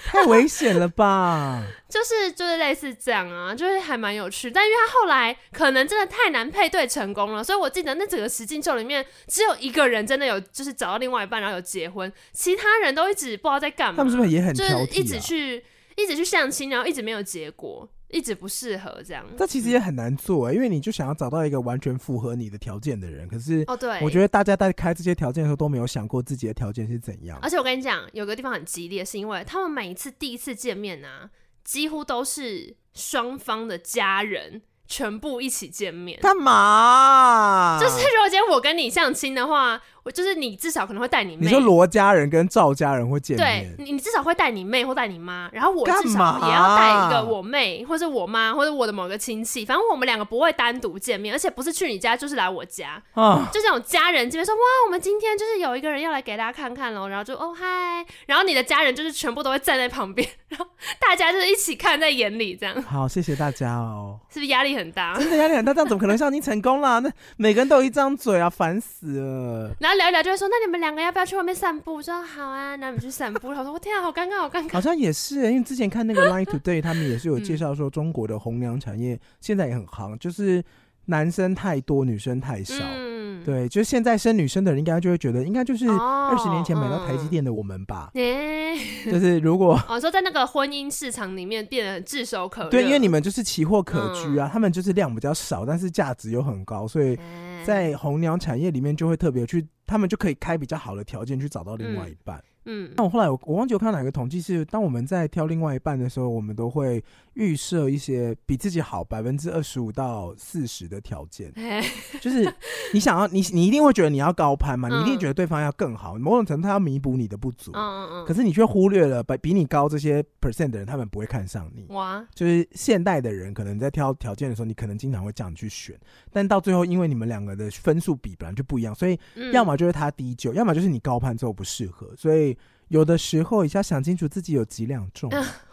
太危险了吧？就是就是类似这样啊，就是还蛮有趣。但因为他后来可能真的太难配对成功了，所以我记得那整个实境秀里面只有一个人真的有，就是找到另外一半，然后有结婚，其他人都一直不知道在干嘛。他们是不是也很啊？就是一直去一直去相亲，然后一直没有结果。一直不适合这样，这其实也很难做，欸，因为你就想要找到一个完全符合你的条件的人，可是哦，对，我觉得大家在开这些条件的时候都没有想过自己的条件是怎样。而且我跟你讲，有个地方很激烈，是因为他们每一次第一次见面啊，几乎都是双方的家人。全部一起见面干嘛？就是如果今天我跟你相亲的话，我就是你至少可能会带你妹。你说罗家人跟赵家人会见面？对，你至少会带你妹或带你妈，然后我至少也要带一个我妹或者我妈或者我的某个亲戚，反正我们两个不会单独见面，而且不是去你家就是来我家，啊、就这种家人见面说哇，我们今天就是有一个人要来给大家看看喽，然后就哦嗨，然后你的家人就是全部都会站在旁边，然后大家就是一起看在眼里这样。好，谢谢大家哦。是不是压力很大？真的压力很大，这样怎么可能相亲成功啦？那每个人都有一张嘴啊，烦死了。然后聊一聊就会说，那你们两个要不要去外面散步？我说好啊，那我们去散步。他说我天啊，好尴尬，好尴尬。好像也是，因为之前看那个 Line Today，他们也是有介绍说，中国的红娘产业现在也很夯，就是男生太多，女生太少。嗯对，就是现在生女生的人，应该就会觉得，应该就是二十年前买到台积电的我们吧。嗯、就是如果哦，说在那个婚姻市场里面变得炙手可热。对，因为你们就是奇货可居啊，嗯、他们就是量比较少，但是价值又很高，所以在红娘产业里面就会特别去，他们就可以开比较好的条件去找到另外一半。嗯嗯，那我后来我我忘记我看到哪个统计是，当我们在挑另外一半的时候，我们都会预设一些比自己好百分之二十五到四十的条件，就是你想要你你一定会觉得你要高攀嘛，你一定觉得对方要更好，某种程度他要弥补你的不足，嗯嗯嗯，可是你却忽略了比比你高这些 percent 的人，他们不会看上你。哇，就是现代的人可能在挑条件的时候，你可能经常会这样去选，但到最后因为你们两个的分数比本来就不一样，所以要么就是他低就，要么就是你高攀之后不适合，所以。有的时候，也要想清楚自己有几两重。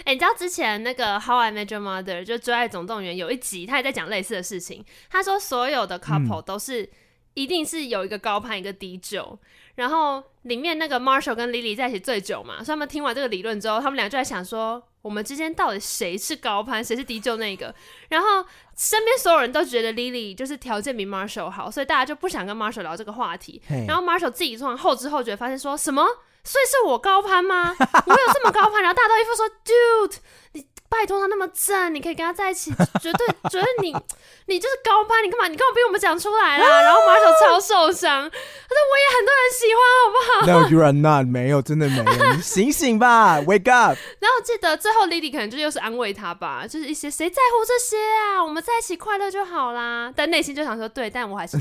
哎、欸，你知道之前那个《How I Met Your Mother》就《追爱总动员》有一集，他也在讲类似的事情。他说，所有的 couple 都是、嗯、一定是有一个高攀，一个低就。然后里面那个 Marshall 跟 Lily 在一起最久嘛，所以他们听完这个理论之后，他们俩就在想说，我们之间到底谁是高攀，谁是低就那个？然后身边所有人都觉得 Lily 就是条件比 Marshall 好，所以大家就不想跟 Marshall 聊这个话题。然后 Marshall 自己突然后知后觉发现说什么？所以是我高攀吗？我有这么高攀？然后大家都一副说，Dude，你拜托他那么正，你可以跟他在一起，绝对觉得你 你就是高攀，你干嘛？你干嘛逼我们讲出来啦？然后马小超受伤，他说我也很多人喜欢，好不好？No, you are not，没有，真的没有，你醒醒吧，Wake up。然后记得最后 Lily 可能就又是安慰他吧，就是一些谁在乎这些啊？我们在一起快乐就好啦。但内心就想说，对，但我还是。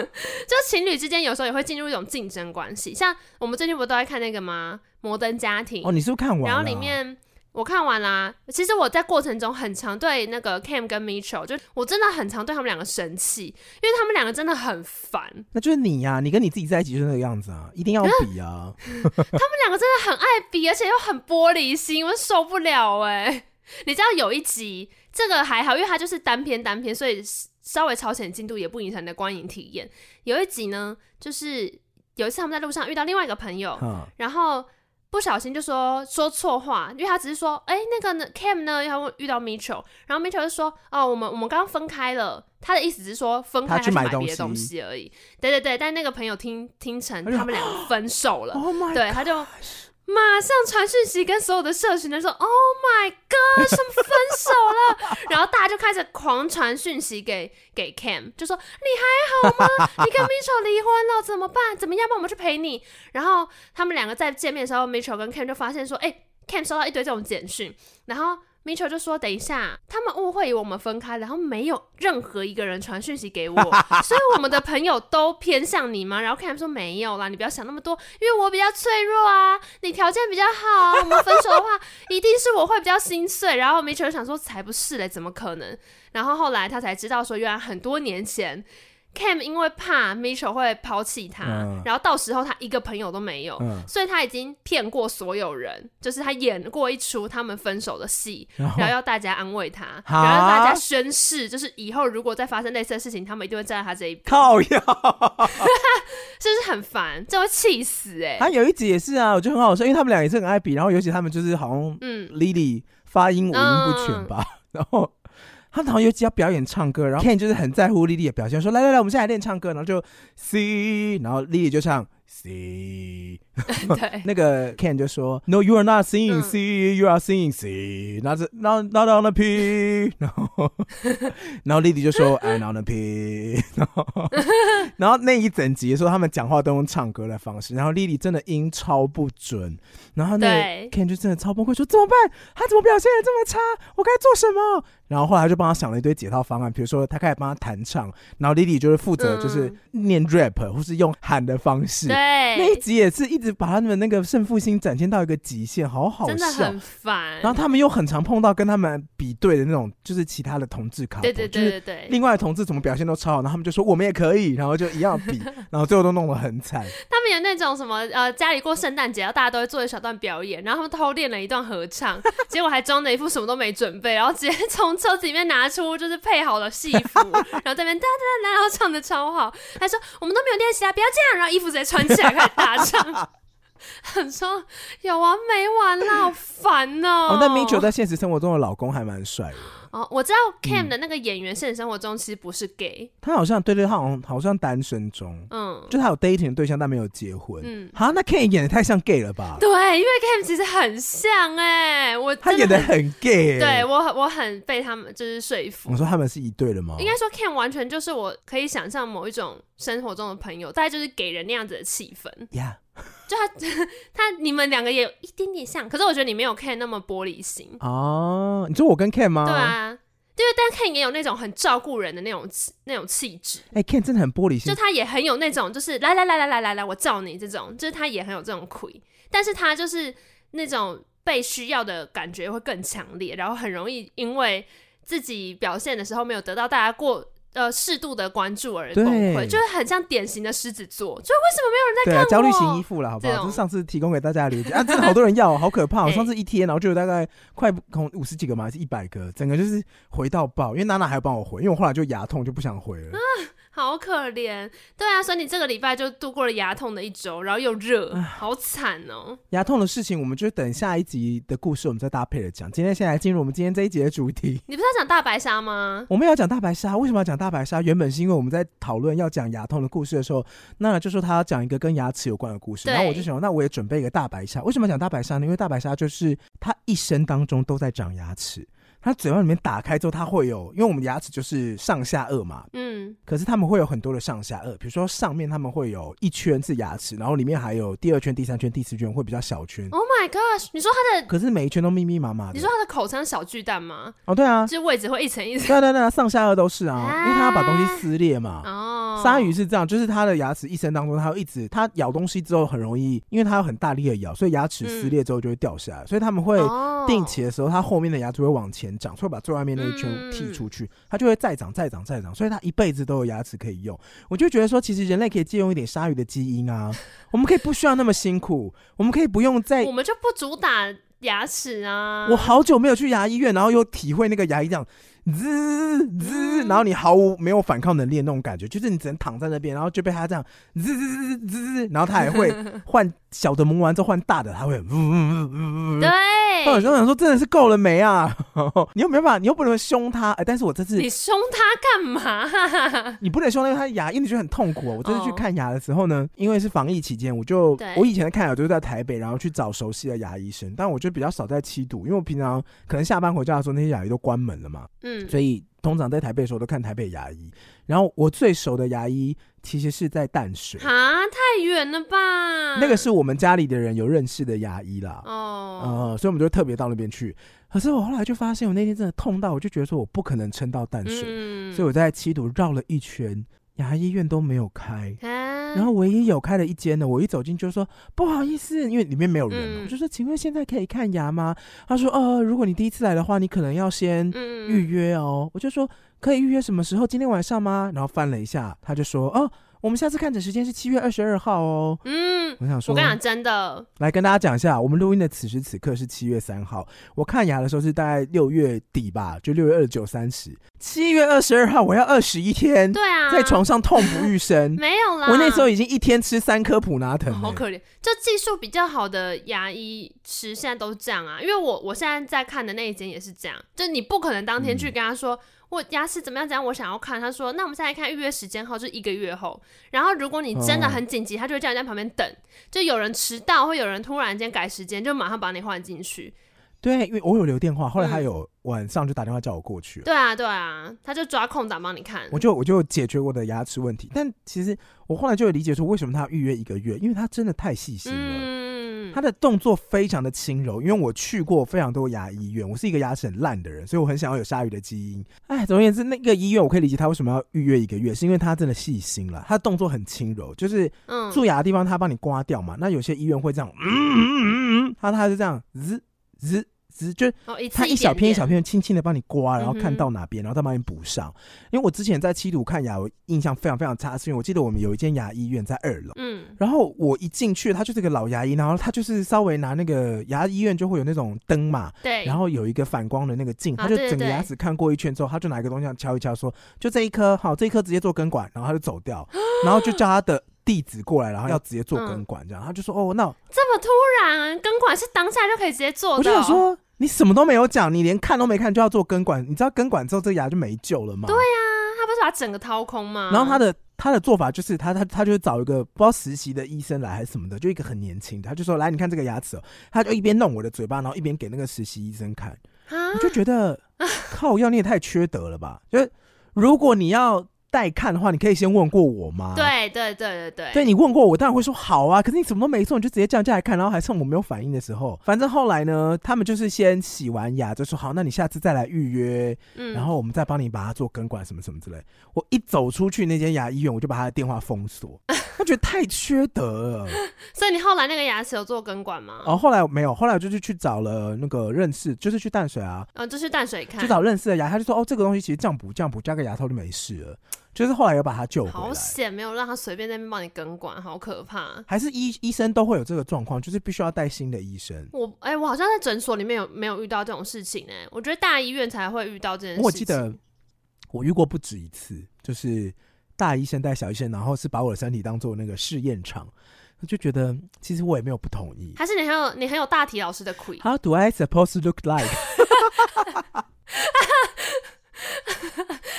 就情侣之间有时候也会进入一种竞争关系，像我们最近不都在看那个吗？摩登家庭哦，你是不是看完了？然后里面我看完啦、啊。其实我在过程中很常对那个 Cam 跟 Mitchell，就我真的很常对他们两个生气，因为他们两个真的很烦。那就是你呀、啊，你跟你自己在一起就是那个样子啊，一定要比啊。他们两个真的很爱比，而且又很玻璃心，我受不了哎、欸。你知道有一集这个还好，因为它就是单篇单篇，所以稍微超前进度也不影响你的观影体验。有一集呢，就是。有一次他们在路上遇到另外一个朋友，嗯、然后不小心就说说错话，因为他只是说，哎，那个呢，Cam 呢，要遇到 Mitchell，然后 Mitchell 就说，哦，我们我们刚刚分开了，他的意思是说分开他去买别的东西而已，对对对，但那个朋友听听成他们两个分手了，哎、对，他就。马上传讯息跟所有的社群人说：“Oh my god，什么分手了？” 然后大家就开始狂传讯息给给 Cam，就说：“你还好吗？你跟 Mitchell 离婚了，怎么办？怎么样？帮我们去陪你。”然后他们两个在见面的时候，Mitchell 跟 Cam 就发现说：“哎，Cam 收到一堆这种简讯，然后。” Mitchell 就说：“等一下，他们误会以我们分开，然后没有任何一个人传讯息给我，所以我们的朋友都偏向你吗？”然后 Cam 说：“没有啦，你不要想那么多，因为我比较脆弱啊，你条件比较好，我们分手的话，一定是我会比较心碎。”然后 Mitchell 想说：“才不是嘞，怎么可能？”然后后来他才知道说，原来很多年前。Cam 因为怕 Mitchell 会抛弃他，嗯，然后到时候他一个朋友都没有，嗯，所以他已经骗过所有人，就是他演过一出他们分手的戏，然后要大家安慰他，然后让大家宣誓，就是以后如果再发生类似的事情，他们一定会站在他这一边。靠呀，是不是很烦？这会气死哎，欸！他有一集也是啊，我觉得很好笑，因为他们俩也是很爱比，然后尤其他们就是好像嗯，Lily 发音五音不全吧，嗯，然后。他们好像有几要表演唱歌，然后 Ken 就是很在乎莉莉的表现，说来来来，我们现在练唱歌，然后就 C，然后莉莉就唱 C。对，那个 Ken 就说，No, you are not singing C,、嗯、you are singing C. Not, not, not on the P. 然后，然后 Lily 就说，I'm on the P. 然后，然后那一整集的时候他们讲话都用唱歌的方式，然后 Lily 真的音超不准，然后那个 Ken 就真的超崩溃，说怎么办？他怎么表现的这么差？我该做什么？然后后来他就帮他想了一堆解套方案，比如说他开始帮他弹唱，然后 Lily 就是负责就是念 rap、嗯、或是用喊的方式。对，那一集也是一直。把他们那个胜负心展现到一个极限，好好笑，真的很烦。然后他们又很常碰到跟他们比对的那种，就是其他的同志卡，对对对对对。另外的同志怎么表现都超好，然后他们就说我们也可以，然后就一样比，然后最后都弄得很惨。他们有那种什么呃，家里过圣诞节，然后大家都会做一小段表演，然后他们偷练了一段合唱，结果还装的一副什么都没准备，然后直接从车子里面拿出就是配好的戏服，然后在那边哒哒哒，然后唱的超好。他说我们都没有练习啊，不要这样，然后衣服直接穿起来开始大唱。很说有完没完啦，好烦喔！哦，但 Mitchell 在现实生活中的老公还蛮帅的。哦，我知道 Cam 的那个演员，现实生活中其实不是 gay，他好像对对，他好像好像单身中，嗯，就他有 dating 的对象，但没有结婚。嗯，好，那 Cam 演的太像 gay 了吧？对，因为 Cam 其实很像哎，我他演的很 gay，对我我很被他们就是说服。我说他们是一对的吗？应该说 Cam 完全就是我可以想象某一种生活中的朋友，大概就是给人那样子的气氛。Yeah。就他，他你们两个也有一点点像，可是我觉得你没有 Ken 那么玻璃心哦。你说我跟 Ken 吗？对啊，对，但 Ken 也有那种很照顾人的那种那种气质。哎、欸、，Ken 真的很玻璃心，就他也很有那种，就是来来来来来来来，我罩你这种，就是他也很有这种亏，但是他就是那种被需要的感觉会更强烈，然后很容易因为自己表现的时候没有得到大家过。呃，适度的关注而崩溃，就是很像典型的狮子座。就为什么没有人在看我？对，焦虑型依附了，好不好？就是上次提供给大家的理解啊，真的好多人要，好可怕！我 上次一天，然后就有大概快五十几个嘛，还是一百个，整个就是回到爆。因为娜娜还要帮我回，因为我后来就牙痛，就不想回了。啊好可怜，对啊，所以你这个礼拜就度过了牙痛的一周，然后又热，好惨哦。牙痛的事情，我们就等下一集的故事，我们再搭配着讲。今天先来进入我们今天这一集的主题。你不是要讲大白鲨吗？我们要讲大白鲨，为什么要讲大白鲨？原本是因为我们在讨论要讲牙痛的故事的时候，那就说他要讲一个跟牙齿有关的故事，然后我就想，那我也准备一个大白鲨。为什么要讲大白鲨呢？因为大白鲨就是它一生当中都在长牙齿。它嘴巴里面打开之后，它会有，因为我们牙齿就是上下颚嘛，嗯，可是他们会有很多的上下颚，比如说上面他们会有一圈是牙齿，然后里面还有第二圈、第三圈、第四圈会比较小圈。Oh my gosh！你说它的，可是每一圈都密密麻麻的。你说它的口腔小巨蛋吗？哦，对啊，就位置会一层一层。对对对，上下颚都是啊，因为它要把东西撕裂嘛。哦，鲨鱼是这样，就是它的牙齿一生当中，它会一直它咬东西之后很容易，因为它有很大力的咬，所以牙齿撕裂之后就会掉下来，所以他们会定期的时候，它后面的牙齿会往前长，所以把最外面。那一圈剔出去，它就会再长、再长、再长，所以它一辈子都有牙齿可以用。我就觉得说，其实人类可以借用一点鲨鱼的基因啊，我们可以不需要那么辛苦，我们可以不用再，我们就不主打牙齿啊。我好久没有去牙医院，然后又体会那个牙医这样。滋滋，然后你毫无没有反抗能力的那种感觉，就是你只能躺在那边，然后就被他这样滋滋滋滋，然后他还会 换小的磨完之后换大的，他会呜呜呜呜，对，我想说真的是够了没啊？你又没办法，你又不能凶他，哎，但是我这次你凶他干嘛？你不能凶，那个他牙，因为你觉得很痛苦。我这次去看牙的时候呢，因为是防疫期间，我就我以前的看牙就是在台北，然后去找熟悉的牙医生，但我就比较少在七堵，因为我平常可能下班回家的时候那些牙医都关门了嘛，嗯，所以通常在台北的时候都看台北牙医。然后我最熟的牙医其实是在淡水啊，太远了吧？那个是我们家里的人有认识的牙医啦，哦，呃，所以我们就特别到那边去。可是我后来就发现，我那天真的痛到，我就觉得说我不可能撑到淡水，嗯、所以我在七堵绕了一圈，牙医院都没有开。啊、然后唯一有开的一间呢，我一走进就说不好意思，因为里面没有人我就说请问现在可以看牙吗？他说呃，如果你第一次来的话，你可能要先预约哦。嗯、我就说可以预约什么时候？今天晚上吗？然后翻了一下，他就说哦。我们下次看诊时间是七月二十二号哦。嗯，我想说，我跟你讲真的，来跟大家讲一下，我们录音的此时此刻是七月三号，我看牙的时候是大概六月底吧，就六月二十九、三十。七月二十二号，我要二十一天，对啊，在床上痛不欲生。没有啦，我那时候已经一天吃三颗普拿疼，好可怜。就技术比较好的牙医师现在都是这样啊，因为我我现在在看的那一间也是这样，就你不可能当天去跟他说。嗯我牙齿怎么样？怎样？我想要看。他说：“那我们现在看预约时间后，就是一个月后。然后如果你真的很紧急，他就会叫你在旁边等。就有人迟到，或有人突然间改时间，就马上把你换进去。对，因为我有留电话，后来他有晚上就打电话叫我过去了。对啊，对啊，他就抓空档帮你看。我就我就解决我的牙齿问题。但其实我后来就有理解说，为什么他要预约一个月？因为他真的太细心了。嗯他的动作非常的轻柔，因为我去过非常多牙医院，我是一个牙齿很烂的人，所以我很想要有鲨鱼的基因。哎，总而言之，那个医院我可以理解他为什么要预约一个月，是因为他真的细心了，他的动作很轻柔，就是蛀牙的地方他帮你刮掉嘛。那有些医院会这样，嗯嗯嗯嗯，他他是这样，滋滋。就他一小片一小片轻轻的帮你刮，然后看到哪边，然后再帮你补上。因为我之前在七堵看牙，我印象非常非常差，是因为我记得我们有一间牙医院在二楼，嗯，然后我一进去，他就是个老牙医，然后他就是稍微拿那个牙医院就会有那种灯嘛，对，然后有一个反光的那个镜，他就整个牙齿看过一圈之后，他就拿一个东西敲一敲，说就这一颗好，这一颗直接做根管，然后他就走掉，然后就叫他的弟子过来，然后要直接做根管，这样他就说哦，那这么突然，根管是当下就可以直接做的，我就想说。你什么都没有讲，你连看都没看就要做根管，你知道根管之后这牙就没救了吗？对呀、啊，他不是把整个掏空吗？然后他的他的做法就是他他他就找一个不知道实习的医生来还是什么的，就一个很年轻的，他就说来你看这个牙齿哦，他就一边弄我的嘴巴，然后一边给那个实习医生看，我就觉得靠药，你也太缺德了吧？就是如果你要。带看的话，你可以先问过我吗？对对对对对，对你问过我，当然会说好啊。可是你什么都没做，你就直接降价来看，然后还趁我没有反应的时候，反正后来呢，他们就是先洗完牙就说好，那你下次再来预约，嗯，然后我们再帮你把它做根管什么什么之类。我一走出去那间牙医院，我就把他的电话封锁。他觉得太缺德了，所以你后来那个牙齿有做根管吗？哦，后来没有，后来我就是去找了那个认识，就是去淡水啊，嗯、哦，就去淡水看，去找认识的牙，他就说哦，这个东西其实这样补这样补，加个牙套就没事了。就是后来又把他救回来，好险没有让他随便在那边帮你根管，好可怕。还是医医生都会有这个状况，就是必须要带新的医生。我哎、欸，我好像在诊所里面有没有遇到这种事情呢、欸？我觉得大医院才会遇到这件事情。我记得我遇过不止一次，就是。大医生带小医生，然后是把我的身体当做那个试验场，我就觉得其实我也没有不同意。还是你很有你很有大体老师的。How do I supposed to look like？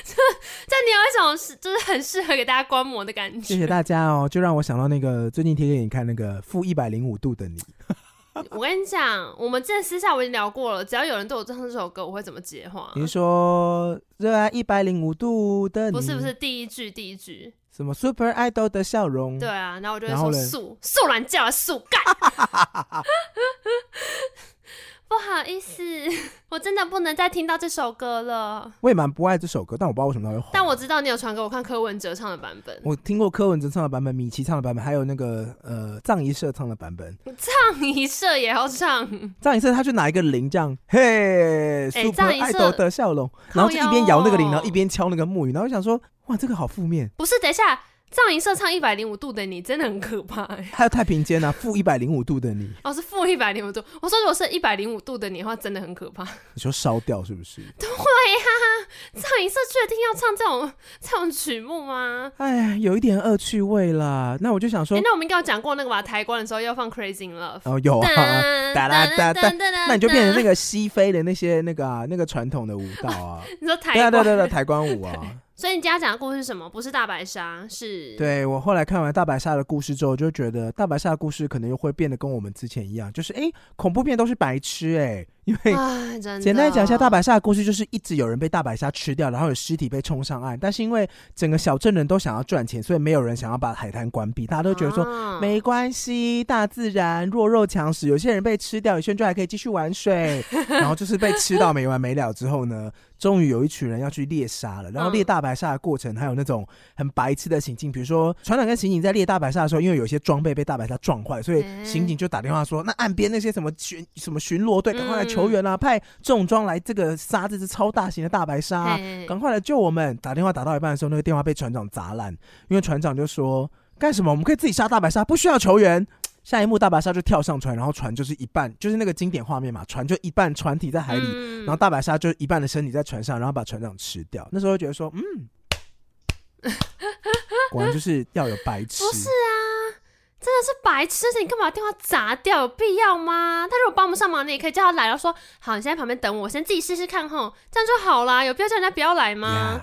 这 这你有一种是就是很适合给大家观摩的感觉。谢谢大家哦，就让我想到那个最近贴给你看那个负一百零五度的你。我跟你讲，我们之前私下我已经聊过了。只要有人对我唱这首歌，我会怎么接话？你说热爱一百零五度的你，不是不是第一句第一句什么 Super Idol 的笑容？对啊，然后我就会说素素懒叫素干。不好意思，我真的不能再听到这首歌了。我也蛮不爱这首歌，但我不知道为什么它会红。但我知道你有传给我看柯文哲唱的版本。我听过柯文哲唱的版本，米奇唱的版本，还有那个呃藏一社唱的版本。藏一社也要唱？藏一社他就拿一个铃这样，嘿，Super Idol 的笑容，然后就一边摇那个铃，然后一边敲那个木鱼，然后我想说，哇，这个好负面。不是，等一下。葬仪社唱一百零五度的你真的很可怕还有太平间啊，负一百零五度的你哦，是负一百零五度。我说如果是一百零五度的你的话，真的很可怕。你说烧掉是不是？对呀、啊，影社区一定要唱这种 这种曲目吗？哎呀，有一点恶趣味啦。那我就想说，欸、那我们应该有讲过那个吧？抬棺的时候要放 Crazy in Love。哦，有啊，哒哒哒哒，那你就变成那个西非的那些那个、啊、那个传统的舞蹈啊。你说抬棺？对对对对，抬棺舞啊。所以你今天讲的故事是什么？不是大白鲨，是？对，我后来看完大白鲨的故事之后，就觉得大白鲨的故事可能又会变得跟我们之前一样，就是哎，恐怖片都是白痴哎。因为简单讲一下大白鲨的故事，就是一直有人被大白鲨吃掉，然后有尸体被冲上岸。但是因为整个小镇人都想要赚钱，所以没有人想要把海滩关闭。大家都觉得说、啊、没关系，大自然弱肉强食。有些人被吃掉，有些人就还可以继续玩水。然后就是被吃到没完没了之后呢，终于有一群人要去猎杀了。然后猎大白鲨的过程还有那种很白痴的情境，比如说船长跟刑警在猎大白鲨的时候，因为有些装备被大白鲨撞坏，所以刑警就打电话说：“那岸边那些什么巡什么巡逻队，赶快来求。”球员啊，派重装来这个杀这只超大型的大白鲨，啊，赶快来救我们！打电话打到一半的时候，那个电话被船长砸烂，因为船长就说：“干什么？我们可以自己杀大白鲨，不需要球员。”下一幕，大白鲨就跳上船，然后船就是一半，就是那个经典画面嘛，船就一半船体在海里，嗯、然后大白鲨就一半的身体在船上，然后把船长吃掉。那时候就觉得说，嗯，果然就是要有白痴。不是啊。真的是白痴！你干嘛把电话砸掉？有必要吗？他如果帮不上忙，你也可以叫他来，然后说：“好，你先在旁边等我，我先自己试试看，吼，这样就好啦。有必要叫人家不要来吗？”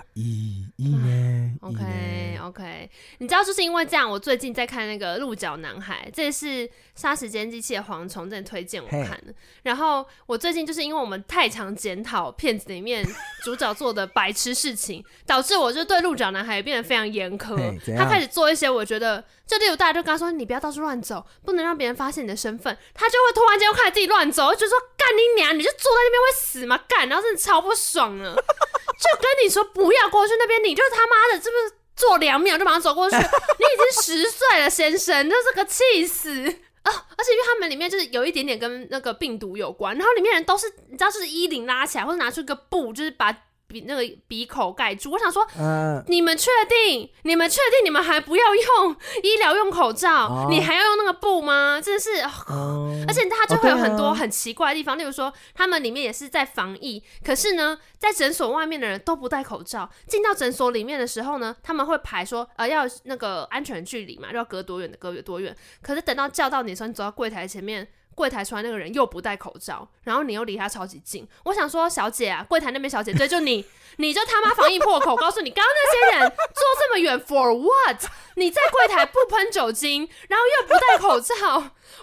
OK OK，你知道就是因为这样，我最近在看那个《鹿角男孩》，这是《杀时间机器》的蝗虫，真的推荐我看的。然后我最近就是因为我们太常检讨片子里面主角做的白痴事情，导致我就对鹿角男孩也变得非常严苛。他开始做一些我觉得，就例如大家就跟他说：“你不要到处乱走，不能让别人发现你的身份。”他就会突然间又开始自己乱走，就说：“干你娘！你就坐在那边会死吗？干！”然后真的超不爽了。就跟你说不要过去那边，你就他妈的，是不是坐两秒就马上走过去？你已经十岁了，先生，就是个气死啊！而且因为他们里面就是有一点点跟那个病毒有关，然后里面人都是你知道，就是衣领拉起来，或者拿出一个布，就是把。比那个鼻口盖住，我想说，呃、你们确定？你们确定？你们还不要用医疗用口罩？哦、你还要用那个布吗？真的是，哦、而且他就会有很多很奇怪的地方，哦啊、例如说，他们里面也是在防疫，可是呢，在诊所外面的人都不戴口罩，进到诊所里面的时候呢，他们会排说，呃，要那个安全距离嘛，要隔多远的隔多远。可是等到叫到你的时候，你走到柜台前面。柜台出来那个人又不戴口罩，然后你又离他超级近。我想说，小姐啊，柜台那边小姐，对，就你，你就他妈防疫破口！我告诉你，刚刚那些人坐这么远，for what？你在柜台不喷酒精，然后又不戴口罩，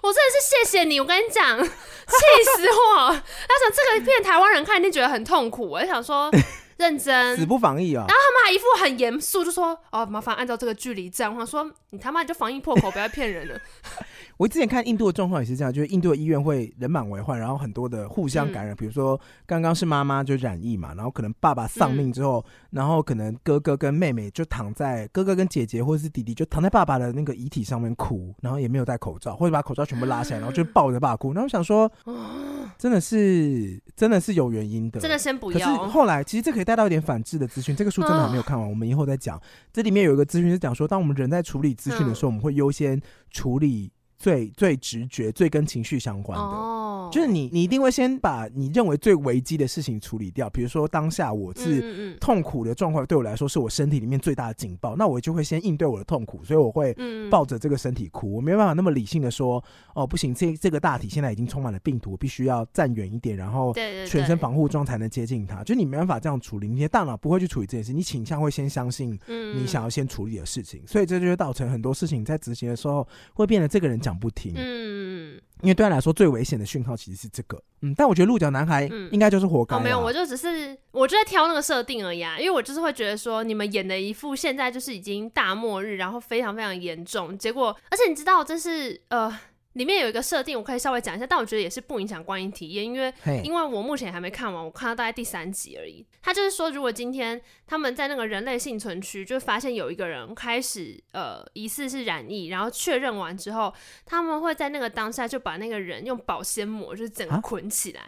我真的是谢谢你。我跟你讲，气死我！他想这个骗台湾人看一定觉得很痛苦。我就想说。认真，死不防疫啊！然后他们还一副很严肃，就说：“哦，麻烦按照这个距离站。”我想说：“你他妈就防疫破口，不要骗人了。”我之前看印度的状况也是这样，就是印度的医院会人满为患，然后很多的互相感染。嗯、比如说刚刚是妈妈就染疫嘛，然后可能爸爸丧命之后，嗯、然后可能哥哥跟妹妹就躺在哥哥跟姐姐或者是弟弟就躺在爸爸的那个遗体上面哭，然后也没有戴口罩，或者把口罩全部拉下来，然后就抱着爸爸哭。然后我想说，真的是真的是有原因的，真的先不要。可是后来其实这可以带到一点反制的资讯，这个书真的还没有看完，我们以后再讲。这里面有一个资讯是讲说，当我们人在处理资讯的时候，我们会优先处理。最最直觉、最跟情绪相关的，oh. 就是你，你一定会先把你认为最危机的事情处理掉。比如说，当下我是痛苦的状况，对我来说是我身体里面最大的警报，那我就会先应对我的痛苦，所以我会抱着这个身体哭。我没办法那么理性的说，哦，不行，这这个大体现在已经充满了病毒，我必须要站远一点，然后全身防护装才能接近它。就你没办法这样处理，你的大脑不会去处理这件事，你倾向会先相信你想要先处理的事情，所以这就会造成很多事情在执行的时候会变得这个人讲。不听，嗯，因为对他来说最危险的讯号其实是这个，嗯，但我觉得鹿角男孩应该就是活该、啊嗯哦。没有，我就只是我就在挑那个设定而已啊，因为我就是会觉得说你们演的一副现在就是已经大末日，然后非常非常严重，结果而且你知道这是呃。里面有一个设定，我可以稍微讲一下，但我觉得也是不影响观影体验，因为因为我目前还没看完，我看到大概第三集而已。他就是说，如果今天他们在那个人类幸存区，就发现有一个人开始呃疑似是染疫，然后确认完之后，他们会在那个当下就把那个人用保鲜膜就是整个捆起来，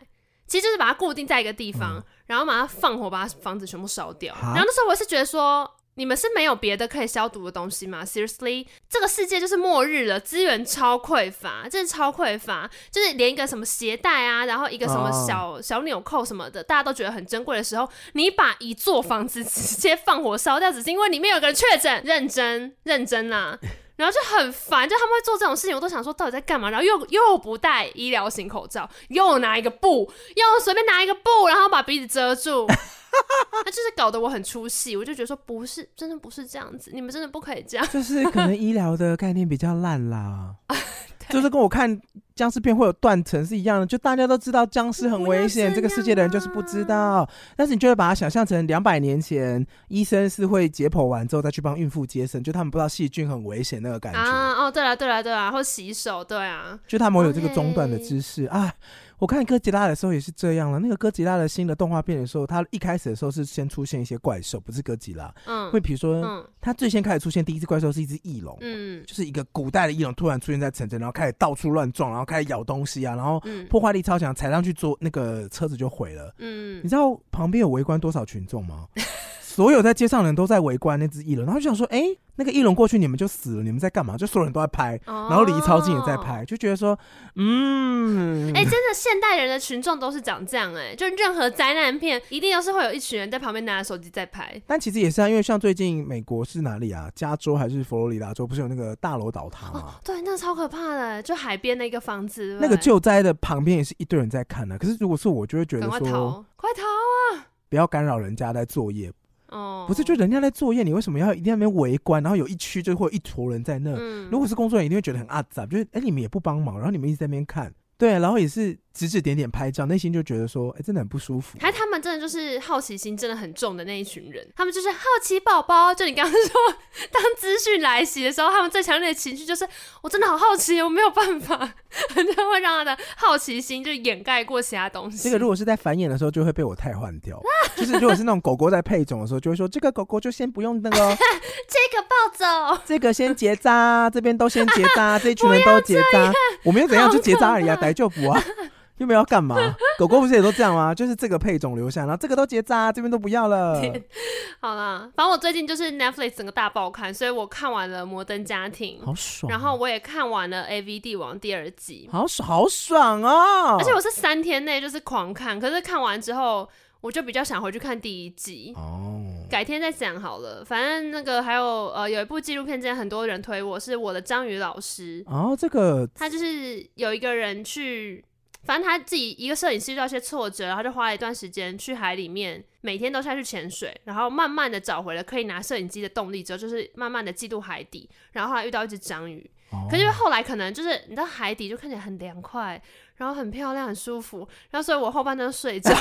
其实就是把它固定在一个地方，嗯、然后把它放火，把房子全部烧掉。然后那时候我是觉得说。你们是没有别的可以消毒的东西吗？Seriously，这个世界就是末日了，资源超匮乏，真的超匮乏，就是连一个什么鞋带啊，然后一个什么小、oh. 小纽扣什么的，大家都觉得很珍贵的时候，你把一座房子直接放火烧掉，只是因为里面有个人确诊，认真认真啦，然后就很烦，就他们会做这种事情，我都想说到底在干嘛？然后又又不戴医疗型口罩，又拿一个布，又随便拿一个布，然后把鼻子遮住。他就是搞得我很出戏，我就觉得说不是，真的不是这样子，你们真的不可以这样。就是可能医疗的概念比较烂啦，就是跟我看僵尸片会有断层是一样的，就大家都知道僵尸很危险，这个世界的人就是不知道。但是你就会把它想象成两百年前医生是会解剖完之后再去帮孕妇接生，就他们不知道细菌很危险那个感觉啊。哦，对了对了对了，或洗手，对啊，就他们有这个中断的知识 Okay. 啊。我看哥吉拉的时候也是这样了。那个哥吉拉的新的动画片的时候，它一开始的时候是先出现一些怪兽，不是哥吉拉。嗯，会比如说，嗯它最先开始出现第一只怪兽是一只翼龙，嗯，就是一个古代的翼龙突然出现在城镇，然后开始到处乱撞，然后开始咬东西啊，然后破坏力超强，踩上去坐那个车子就毁了。嗯，你知道旁边有围观多少群众吗？所有在街上的人都在围观那只翼龙，然后就想说，哎、欸，那个翼龙过去，你们就死了，你们在干嘛？就所有人都在拍，然后离超近也在拍，就觉得说，嗯，哎、欸，真的现代人的群众都是长这样、欸，哎，就任何灾难片一定都是会有一群人在旁边拿着手机在拍。但其实也是啊，因为像最近美国是哪里啊？加州还是佛罗里达州？不是有那个大楼倒塌吗、哦？对，那超可怕的，就海边的一个房子，那个救灾的旁边也是一堆人在看呢、啊。可是如果是我，就会觉得说，快逃，快逃啊！不要干扰人家在作业。哦，不是，就人家在作业，你为什么要一定要那边围观？然后有一区就会有一坨人在那。嗯、如果是工作人员，一定会觉得很阿杂，就是哎、欸，你们也不帮忙，然后你们一直在那边看。对，然后也是指指点点拍照，内心就觉得说，哎、欸，真的很不舒服。还他们真的就是好奇心真的很重的那一群人，他们就是好奇宝宝。就你刚刚说，当资讯来袭的时候，他们最强烈的情绪就是，我真的好好奇，我没有办法，就会让他的好奇心就掩盖过其他东西。这个如果是在繁衍的时候，就会被我汰换掉。就是如果是那种狗狗在配种的时候，就会说这个狗狗就先不用那个，这个抱走，这个先结扎，这边都先结扎，这一群人都结扎，我们又怎样就结扎而已啊。逮就补啊，又没有要干嘛？狗狗不是也都这样吗？就是这个配种留下，然后这个都结扎，这边都不要了。好啦，反正我最近就是 Netflix 整个大爆看，所以我看完了《摩登家庭》，好爽。然后我也看完了《AV 帝王》第二季，好爽，好爽啊！而且我是三天内就是狂看，可是看完之后，我就比较想回去看第一季哦，改天再讲好了。反正那个还有呃，有一部纪录片，之前很多人推我，是我的章鱼老师哦。这个他就是有一个人去，反正他自己一个摄影师遇到一些挫折，然后就花了一段时间去海里面，每天都下去潜水，然后慢慢的找回了可以拿摄影机的动力之后，就是慢慢的记录海底，然后后来遇到一只章鱼，哦、可是后来可能就是你知道海底就看起来很凉快。然后很漂亮，很舒服。然后所以我后半段睡着，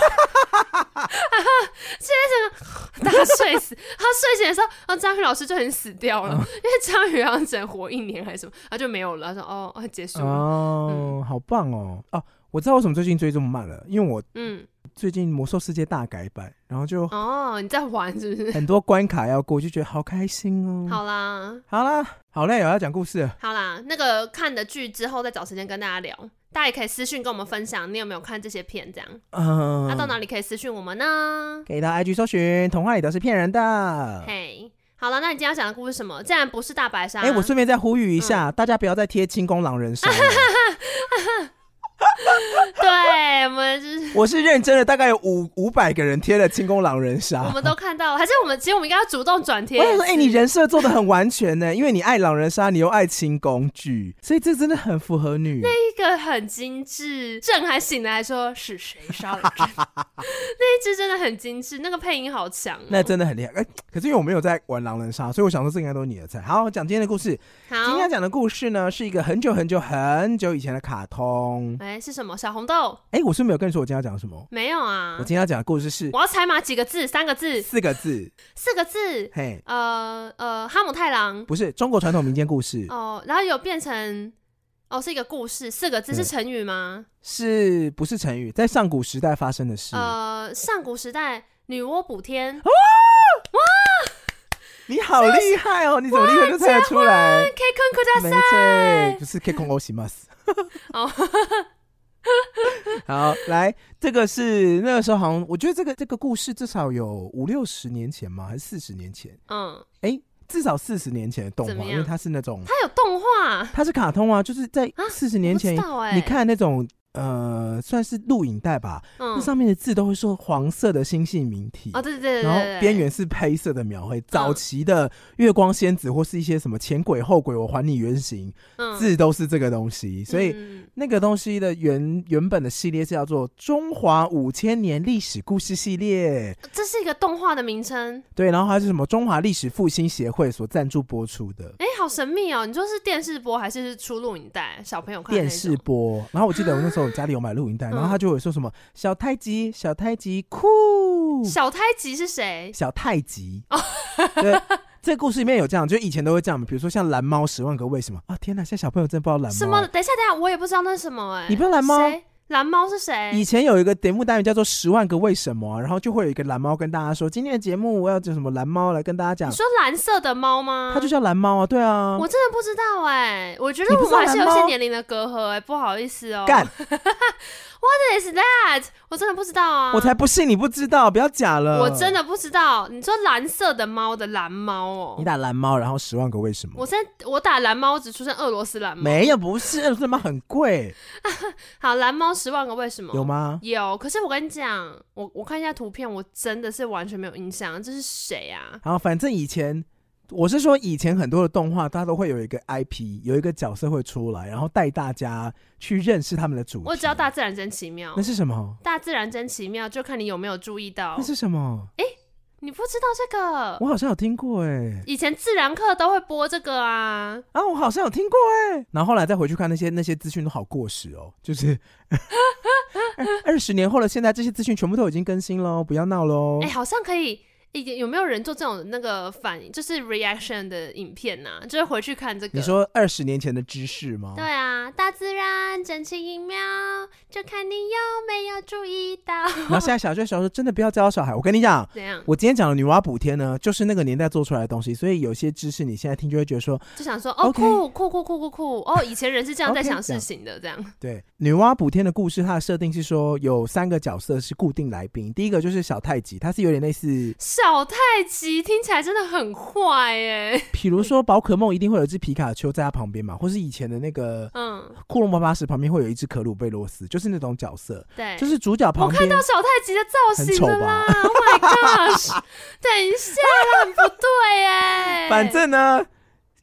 现在整个大睡死。他睡醒的时候，啊，章鱼老师就很死掉了，嗯、因为章鱼好像只能活一年还是什么，他就没有了。他说哦，结束了。哦，嗯、好棒哦！哦，我知道为什么最近追这么慢了，因为我嗯，最近魔兽世界大改版，然后就哦，你在玩是不是？很多关卡要过，就觉得好开心哦。好啦，好啦，好嘞，我要讲故事。好啦，那个看的剧之后再找时间跟大家聊。大家也可以私讯跟我们分享，你有没有看这些片？这样，嗯，那、啊、到哪里可以私讯我们呢？可以到 IG 搜寻，童话里都是骗人的。嘿好了，那你今天要讲的故事是什么？竟然不是大白鲨，哎、欸，我顺便再呼吁一下，嗯、大家不要再贴清宫狼人杀。对，我们就是我是认真的，大概有五五百个人贴了清宫狼人杀，我们都看到了，还是我们其实我们应该要主动转贴。我想说，哎、欸，你人设做的很完全呢，因为你爱狼人杀，你又爱清宫剧，所以这真的很符合女。那一个很精致，朕还醒来说是谁杀了朕？那一只真的很精致，那个配音好强、喔，那真的很厉害。哎、欸，可是因为我没有在玩狼人杀，所以我想说这应该都是你的菜。好，我讲今天的故事。好，今天要讲的故事呢，是一个很久很久很久以前的卡通。哎、欸，是什么？小红豆？哎、欸，我是没有跟你说我今天要讲什么？没有啊。我今天要讲的故事是，我要猜码几个字？三个字？四个字？四个字？嘿，呃呃，哈姆太郎？不是，中国传统民间故事。哦，然后有变成，哦，是一个故事，四个字是成语吗？是不是成语？在上古时代发生的事。呃，上古时代女娲补天。哇哇！你好厉害哦！你怎么立刻就猜得出来？没错，不是可以困我西马斯。哦。好，来，这个是那个时候好像，我觉得这个这个故事至少有五六十年前嘛？还是四十年前？嗯，哎、欸，至少四十年前的动画，因为它是那种，它有动画，它是卡通啊，就是在四十年前，欸、你看那种。呃，算是录影带吧。嗯，那上面的字都会说黄色的星系名体哦，对对对，然后边缘是黑色的描绘。早期的月光仙子或是一些什么前鬼后鬼，我还你原形，字都是这个东西。所以那个东西的原原本的系列是叫做《中华五千年历史故事系列》，这是一个动画的名称。对，然后还是什么中华历史复兴协会所赞助播出的。哎，好神秘哦！你说是电视播还是出录影带？小朋友看电视播。然后我记得我那时候。我家里有买录音带，然后他就会说什么“小太极，小太极酷”。小太极是谁？小太极。哦，对，这个故事里面有这样，就以前都会这样，比如说像蓝猫十万个为什么啊？天哪，现在小朋友真的不知道蓝猫什么？等一下，等一下，我也不知道那是什么哎。你不知道蓝猫？蓝猫是谁？以前有一个节目单元叫做《十万个为什么》，然后就会有一个蓝猫跟大家说，今天的节目我要叫什么蓝猫来跟大家讲。你说蓝色的猫吗？它就叫蓝猫啊，对啊。我真的不知道哎、欸，我觉得我们还是有些年龄的隔阂哎、欸，不好意思哦、喔。干 ，What is that？我真的不知道啊。我才不信你不知道，不要假了。我真的不知道。你说蓝色的猫的蓝猫哦。你打蓝猫，然后十万个为什么？我现在我打蓝猫只出现俄罗斯蓝猫。没有，不是俄罗斯蓝猫很贵。好，蓝猫十万个为什么？有吗？有，可是我跟你讲，我我看一下图片，我真的是完全没有印象，这是谁啊？好，反正以前我是说，以前很多的动画，它都会有一个 IP，有一个角色会出来，然后带大家去认识他们的主题。我知道大自然真奇妙，那是什么？大自然真奇妙，就看你有没有注意到。那是什么？哎、欸。你不知道这个？我好像有听过哎、欸，以前自然课都会播这个啊。啊，我好像有听过哎、欸，然后后来再回去看那些那些资讯都好过时哦，就是 二十年后了，现在这些资讯全部都已经更新喽，不要闹喽。哎、欸，好像可以。有没有人做这种那个反应，就是 reaction 的影片呢、啊？就是回去看这个。你说二十年前的知识吗？对啊，大自然真奇妙，就看你有没有注意到。然后现在小学小时候真的不要教小孩。我跟你讲，怎样？我今天讲的女娲补天呢，就是那个年代做出来的东西，所以有些知识你现在听就会觉得说，就想说哦酷酷酷酷酷酷哦，以前人是这样在想事情的，这样。对，女娲补天的故事，它的设定是说有三个角色是固定来宾，第一个就是小太极，它是有点类似。小太极听起来真的很坏哎。比如说宝可梦一定会有一只皮卡丘在它旁边嘛，或是以前的那个嗯，库洛魔法使旁边会有一只可鲁贝洛斯，就是那种角色。对，就是主角旁边。我看到小太极的造型了啦！Oh my gosh！等一下，很不对哎。反正呢。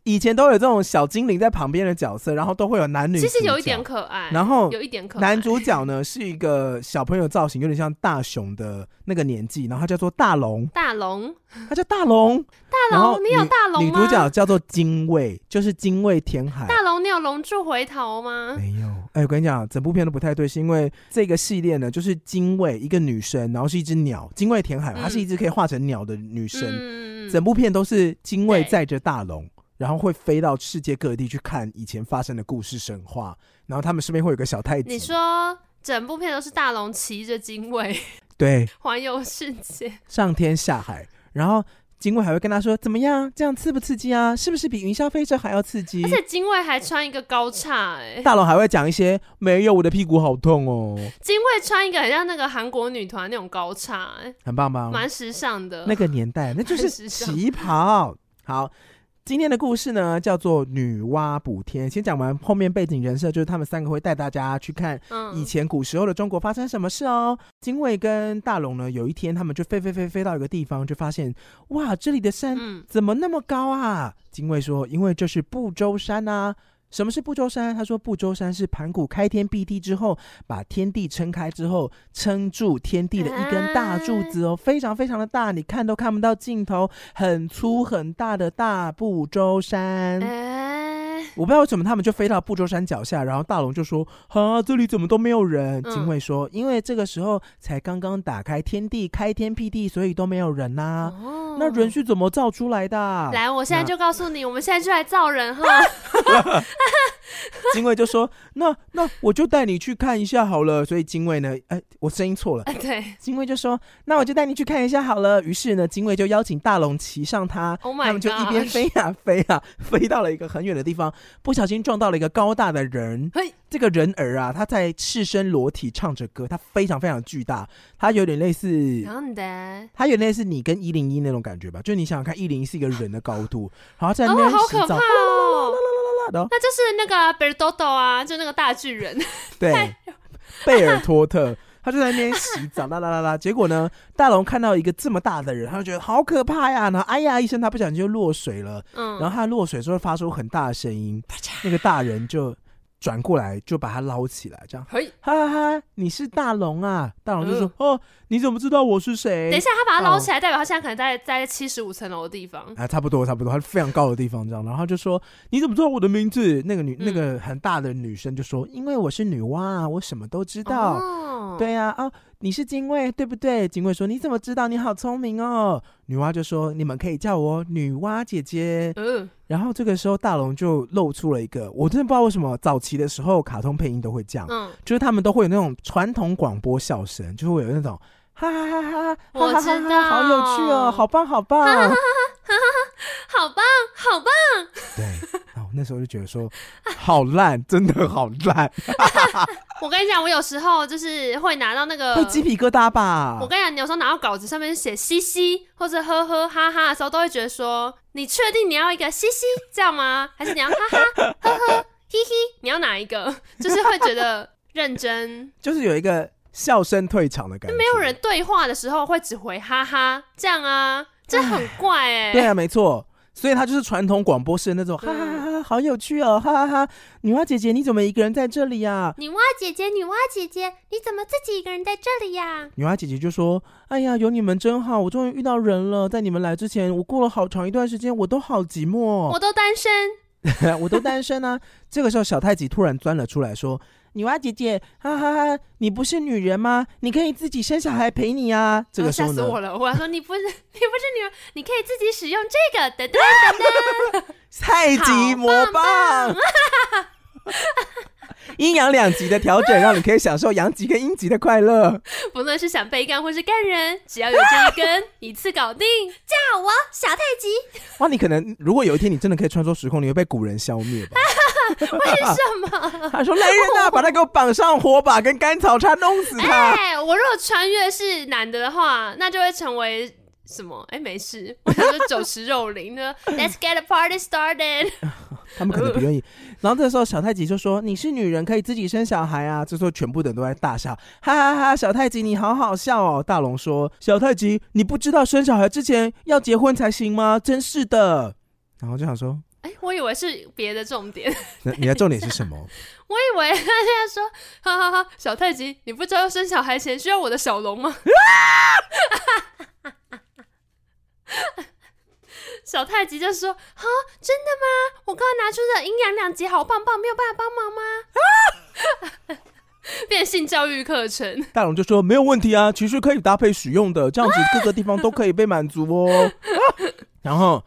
以前都有这种小精灵在旁边的角色，然后都会有男女，其实有一点可爱。然后有一点可爱。男主角呢是一个小朋友造型，有点像大雄的那个年纪，然后他叫做大龙。大龙，他叫大龙。大龙，你有大龙吗？女主角叫做精卫，就是精卫填海。大龙，你有龙柱回头吗？没有。哎、欸，我跟你讲，整部片都不太对，是因为这个系列呢，就是精卫一个女生，然后是一只鸟，精卫填海，她、嗯、是一只可以化成鸟的女生。嗯、整部片都是精卫载着大龙。然后会飞到世界各地去看以前发生的故事神话，然后他们身边会有个小太子。你说整部片都是大龙骑着精卫，对，环游世界，上天下海，然后精卫还会跟他说：“怎么样？这样刺不刺激啊？是不是比云霄飞车还要刺激？”而且精卫还穿一个高叉，哎，大龙还会讲一些：“没有，我的屁股好痛哦。”精卫穿一个很像那个韩国女团那种高叉，哎，很棒吧？蛮时尚的。那个年代，那就是旗袍。好。今天的故事呢，叫做女娲补天。先讲完后面背景人设，就是他们三个会带大家去看以前古时候的中国发生什么事哦。精卫跟大龙呢，有一天他们就飞飞飞飞到一个地方，就发现哇，这里的山怎么那么高啊？精卫说：“因为这是不周山啊。”什么是不周山？他说不周山是盘古开天辟地之后，把天地撑开之后，撑住天地的一根大柱子哦，非常非常的大，你看都看不到尽头，很粗很大的大不周山。我不知道为什么他们就飞到不周山脚下，然后大龙就说：“哈，这里怎么都没有人？”精卫说：“因为这个时候才刚刚打开天地，开天辟地，所以都没有人呐。那人是怎么造出来的？来，我现在就告诉你，我们现在就来造人哈。” 精卫就说：“那那我就带你去看一下好了。”所以精卫呢，哎，我声音错了。对，精卫就说：“那我就带你去看一下好了。”于是呢，精卫就邀请大龙骑上他，oh、他们就一边飞呀、啊、飞呀、啊，飞到了一个很远的地方，不小心撞到了一个高大的人。嘿，这个人儿啊，他在赤身裸体唱着歌，他非常非常巨大，他有点类似，他有点类似你跟一零一那种感觉吧？就你想想看，一零一是一个人的高度，然后在那边洗澡。哦那就是那个贝尔多多啊，就那个大巨人。对，贝尔托特，他就在那边洗澡，啦啦啦啦。结果呢，大龙看到一个这么大的人，他就觉得好可怕呀。然后哎呀一声，他不小心就落水了。嗯，然后他落水之后发出很大的声音，那个大人就。转过来就把他捞起来，这样，嘿，哈哈哈，你是大龙啊！大龙就说：“呃、哦，你怎么知道我是谁？”等一下，他把他捞起来，代表他现在可能在在七十五层楼的地方。啊，差不多，差不多，他是非常高的地方，这样。然后就说：“你怎么知道我的名字？”那个女，嗯、那个很大的女生就说：“因为我是女娲，我什么都知道。哦”对呀、啊，哦。你是精卫对不对？精卫说：“你怎么知道？你好聪明哦。”女娲就说：“你们可以叫我女娲姐姐。”嗯。然后这个时候，大龙就露出了一个，我真的不知道为什么早期的时候卡通配音都会这样，嗯，就是他们都会有那种传统广播笑声，就会有那种哈哈哈哈，我知道，好有趣哦，好棒好棒，哈哈哈哈哈，好棒好棒。对，然后那时候就觉得说，好烂，真的好烂。我跟你讲，我有时候就是会拿到那个会鸡皮疙瘩吧。我跟你讲，你有时候拿到稿子上面写嘻嘻或者呵呵哈哈的时候，都会觉得说，你确定你要一个嘻嘻这样吗？还是你要哈哈呵呵嘻嘻？你要哪一个？就是会觉得认真，就是有一个笑声退场的感觉。没有人对话的时候会只回哈哈这样啊，这很怪哎、欸。对啊，没错。所以他就是传统广播式的那种，哈哈哈，好有趣哦，哈哈哈！女娲姐姐，你怎么一个人在这里呀？女娲姐姐，女娲姐姐，你怎么自己一个人在这里呀？女娲姐姐就说：“哎呀，有你们真好，我终于遇到人了。在你们来之前，我过了好长一段时间，我都好寂寞，我都单身，我都单身啊。”这个时候，小太极突然钻了出来，说。女娲姐姐，哈哈哈！你不是女人吗？你可以自己生小孩陪你啊！这个时候呢，吓死我了！我要说你不是，你不是女人，你可以自己使用这个，等等等等，太极魔棒，阴阳两极的调整，让你可以享受阳极跟阴极的快乐。不论是想被干或是干人，只要有这一根，一次搞定。叫我小太极。哇，你可能如果有一天你真的可以穿梭时空，你会被古人消灭吧？为什么？他说：“来人呐、啊，把他给我绑上火把，跟甘草叉弄死他。”哎，我如果穿越是男的的话，那就会成为什么？哎，没事，我想说酒池肉林呢。Let's get a party started。他们可能不愿意。然后这时候小太极就说：“你是女人，可以自己生小孩啊。”这时候全部的人都在大笑，哈哈哈哈！小太极你好好笑哦。大龙说：“小太极，你不知道生小孩之前要结婚才行吗？真是的。”然后就想说。哎，我以为是别的重点。那你的重点是什么？我以为他现在说，哈哈哈，小太极，你不知道要生小孩前需要我的小龙吗？小太极就说：“哈，真的吗？我刚刚拿出的阴阳两极好棒棒，没有办法帮忙吗？” 变性教育课程。大龙就说：“没有问题啊，其实可以搭配使用的，这样子各个地方都可以被满足哦。”然后。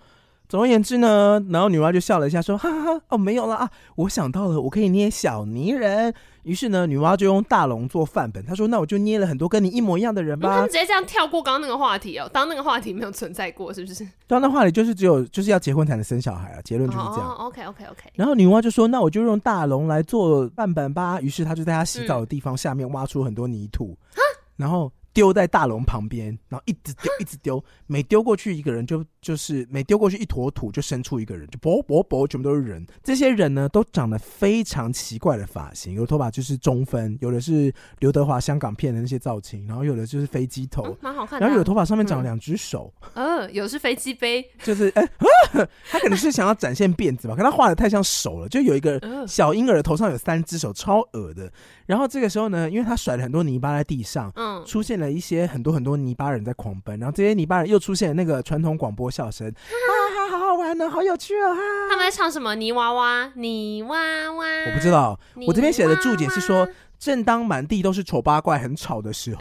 总而言之呢，然后女娲就笑了一下，说：“哈哈哈，哦，没有了啊，我想到了，我可以捏小泥人。”于是呢，女娲就用大龙做范本，她说：“那我就捏了很多跟你一模一样的人吧。嗯”他们直接这样跳过刚刚那个话题哦，当那个话题没有存在过，是不是？当那话题就是只有就是要结婚才能生小孩啊，结论就是这样。哦，OK OK OK。然后女娲就说：“那我就用大龙来做范本吧。”于是她就在她洗澡的地方下面挖出很多泥土，嗯、然后。丢在大龙旁边，然后一直丢，一直丢，每丢过去一个人就就是每丢过去一坨土就生出一个人，就啵啵啵，全部都是人。这些人呢，都长得非常奇怪的发型，有的头发就是中分，有的是刘德华香港片的那些造型，然后有的就是飞机头，蛮、嗯、好看的。然后有的头发上面长了两只手，嗯，呃、有的是飞机杯，就是哎、欸，他可能是想要展现辫子吧，可他画的太像手了，就有一个小婴儿的头上有三只手，超恶的。然后这个时候呢，因为他甩了很多泥巴在地上，嗯，出现了一些很多很多泥巴人在狂奔，然后这些泥巴人又出现了那个传统广播笑声，哈哈，好好玩呢，好有趣哦，哈！他们在唱什么？泥娃娃，泥娃娃，我不知道。我这边写的注解是说，正当满地都是丑八怪很吵的时候，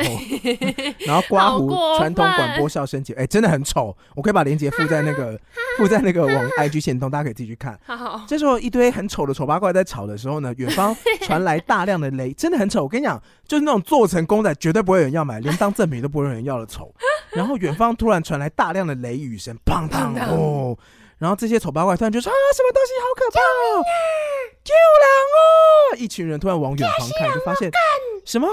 然后刮胡传统广播笑声节，哎，真的很丑。我可以把链接附在那个 附在那个网 IG 线通，大家可以自己去看。好，这时候一堆很丑的丑八怪在吵的时候呢，远方传来大量的雷，真的很丑。我跟你讲，就是那种做成公仔绝对不会有人要买，连当赠品都不会有人要的丑。然后远方突然传来大量的雷雨声，砰砰哦。然后这些丑八怪突然就说啊，什么东西好可怕哦，救人哦！一群人突然往远方看，就发现什么？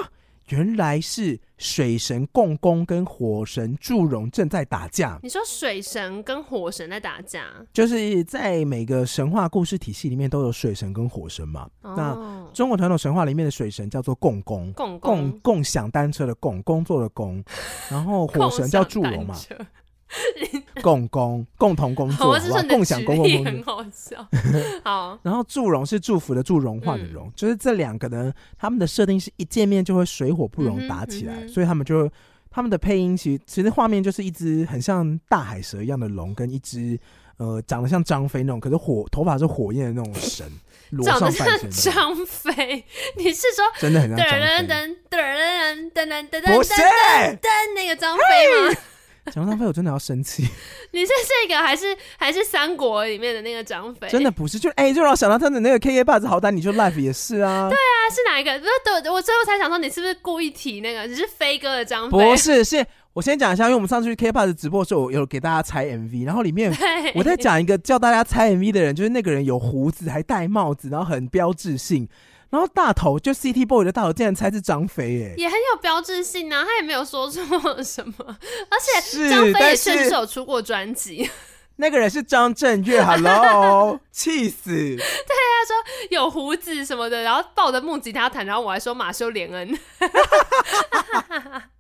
原来是水神共工跟火神祝融正在打架。你说水神跟火神在打架，就是在每个神话故事体系里面都有水神跟火神嘛。哦、那中国传统神话里面的水神叫做共工，共共共享单车的共，工作的工，然后火神叫祝融嘛。共工共同工作，共享公共工作，很好笑。好，然后祝融是祝福的祝，融化的融，嗯、就是这两个呢，他们的设定是一见面就会水火不容打起来，嗯嗯、所以他们就他们的配音其实其实画面就是一只很像大海蛇一样的龙，跟一只呃长得像张飞那种，可是火头发是火焰的那种神，长得像张飞，你是说真的很像张飞？不是！那个张飞吗？讲到张飞，我真的要生气。你是这个还是还是三国里面的那个张飞？真的不是，就哎、欸，就让我想到他的那个 KKBOX 好歹你就 Life 也是啊。对啊，是哪一个？不是，对，我最后才想说，你是不是故意提那个？你是飞哥的张飞？不是，是我先讲一下，因为我们上次去 KKBOX 直播的时候，我有给大家猜 MV，然后里面我在讲一个叫大家猜 MV 的人，就是那个人有胡子，还戴帽子，然后很标志性。然后大头就 City Boy 的大头，竟然猜是张飞耶，也很有标志性啊！他也没有说错什么，而且张飞也确实有出过专辑。那个人是张震岳，Hello，气死！对，他说有胡子什么的，然后抱着木吉他弹，然后我还说马修连恩。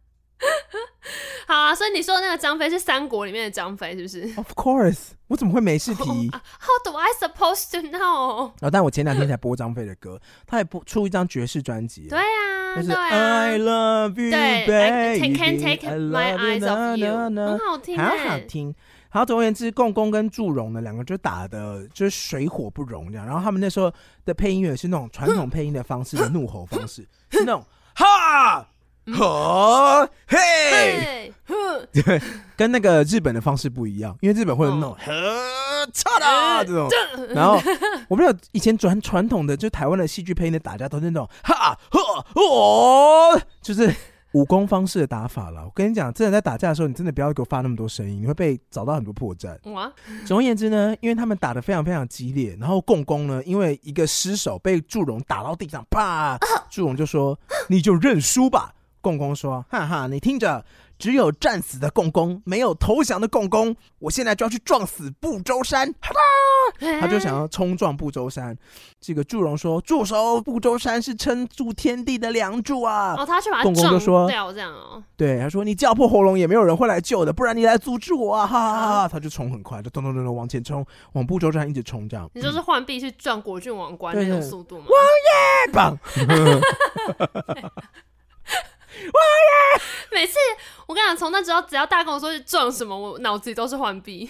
好啊，所以你说的那个张飞是三国里面的张飞，是不是？Of course，我怎么会没事提？How do I supposed to know？哦，但我前两天才播张飞的歌，他也播出一张爵士专辑。对啊，就是 I love you，对，Can't take my eyes off you，很好听，好好听。好，总而言之，共工跟祝融呢，两个就打的就是水火不容这样。然后他们那时候的配音乐是那种传统配音的方式 的怒吼方式，是那种哈。呵嘿，对，跟那个日本的方式不一样，因为日本会有那种呵差啦这种，然后我不知道以前传传统的就台湾的戏剧配音的打架都是那种哈呵哦，就是武功方式的打法了。我跟你讲，真的在打架的时候，你真的不要给我发那么多声音，你会被找到很多破绽。哇，总而言之呢，因为他们打的非常非常激烈，然后共工呢，因为一个失手被祝融打到地上，啪，祝融就说你就认输吧。共工说：“哈哈，你听着，只有战死的共工，没有投降的共工。我现在就要去撞死不周山。”哈哈，他就想要冲撞不周山。这个祝融说：“住手！不周山是撑住天地的梁柱啊！”哦，他去把他撞掉，这样哦。对，他说：“你叫破喉咙也没有人会来救的，不然你来阻止我啊！”哈哈哈哈，他就冲很快，就咚咚咚咚往前冲，往不周山一直冲，这样。你就是浣碧去撞国郡王冠那种速度吗？王爷棒。哇耶！每次我跟你讲，从那之后，只要大家跟我说是撞什么，我脑子里都是浣碧，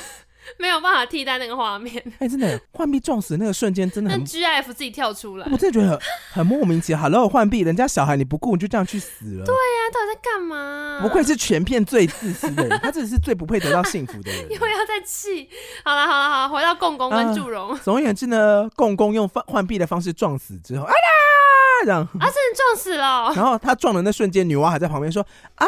没有办法替代那个画面。哎、欸，真的，浣碧撞死那个瞬间真的很。GIF 自己跳出来，我真的觉得很莫名其妙。Hello，浣碧，人家小孩你不顾，你就这样去死了。对呀、啊，到底在干嘛？不愧是全片最自私的人，他真的是最不配得到幸福的人。因为要再气。好了好了好了，回到共工跟祝融。总而言之呢，共工用浣碧的方式撞死之后，哎 呀！这样啊，真的撞死了。然后他撞的那瞬间，女娲还在旁边说：“啊，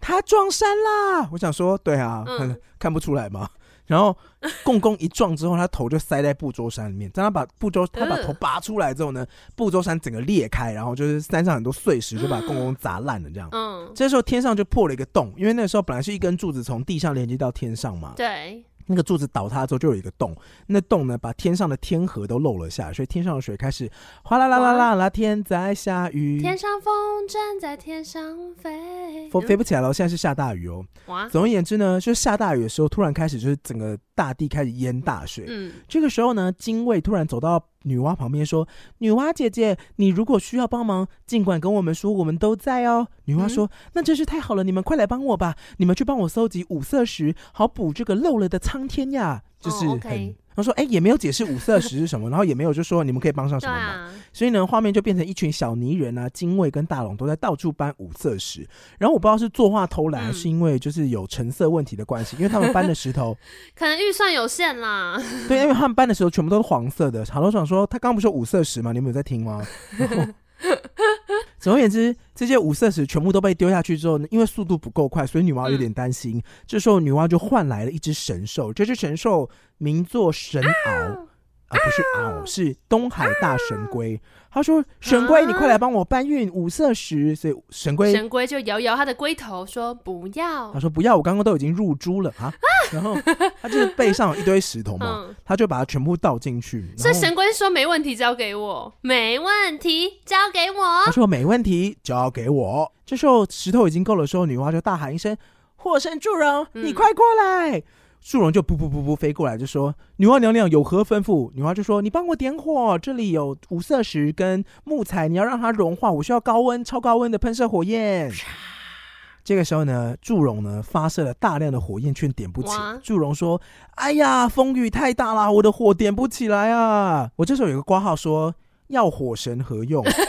他撞山啦！”我想说，对啊，嗯、看不出来吗？然后共工一撞之后，他头就塞在不周山里面。当他把不周他把头拔出来之后呢，不周山整个裂开，然后就是山上很多碎石就把共工砸烂了。这样，嗯，这时候天上就破了一个洞，因为那时候本来是一根柱子从地上连接到天上嘛。对。那个柱子倒塌之后就有一个洞，那洞呢把天上的天河都漏了下来，所以天上的水开始哗啦啦啦啦啦，天在下雨，天上风筝在天上飞，飞飞不起来了，现在是下大雨哦。哇！总而言之呢，就是下大雨的时候，突然开始就是整个大地开始淹大水。嗯，这个时候呢，精卫突然走到女娲旁边说：“女娲姐姐，你如果需要帮忙，尽管跟我们说，我们都在哦。”女娲说：“嗯、那真是太好了，你们快来帮我吧！你们去帮我搜集五色石，好补这个漏了的苍天呀！”就是很。Oh. 他说：“哎、欸，也没有解释五色石是什么，然后也没有就说你们可以帮上什么忙。啊、所以呢，画面就变成一群小泥人啊，精卫跟大龙都在到处搬五色石。然后我不知道是作画偷懒，还是因为就是有成色问题的关系，因为他们搬的石头 可能预算有限啦。对，因为他们搬的石头全部都是黄色的。好多想说，他刚刚不是说五色石吗？你们有在听吗？” 总而言之，这些五色石全部都被丢下去之后呢，因为速度不够快，所以女娲有点担心。这时候，女娲就换来了一只神兽，这只神兽名作神鳌。啊，不是啊，是东海大神龟。他说：“神龟，你快来帮我搬运五色石。”所以神龟神龟就摇摇他的龟头说：“不要。”他说：“不要，我刚刚都已经入珠了啊。”然后他就是背上有一堆石头嘛，他就把它全部倒进去。所以神龟说：“没问题，交给我，没问题，交给我。”他说：“没问题，交给我。”这时候石头已经够了，时候女娲就大喊一声：“火神祝融，你快过来！”祝融就噗噗噗噗飞过来，就说：“女娲娘娘有何吩咐？”女娲就说：“你帮我点火，这里有五色石跟木材，你要让它融化，我需要高温、超高温的喷射火焰。”这个时候呢，祝融呢发射了大量的火焰，却点不起。祝融说：“哎呀，风雨太大了，我的火点不起来啊！”我这时候有个挂号说：“要火神何用？”哎、欸，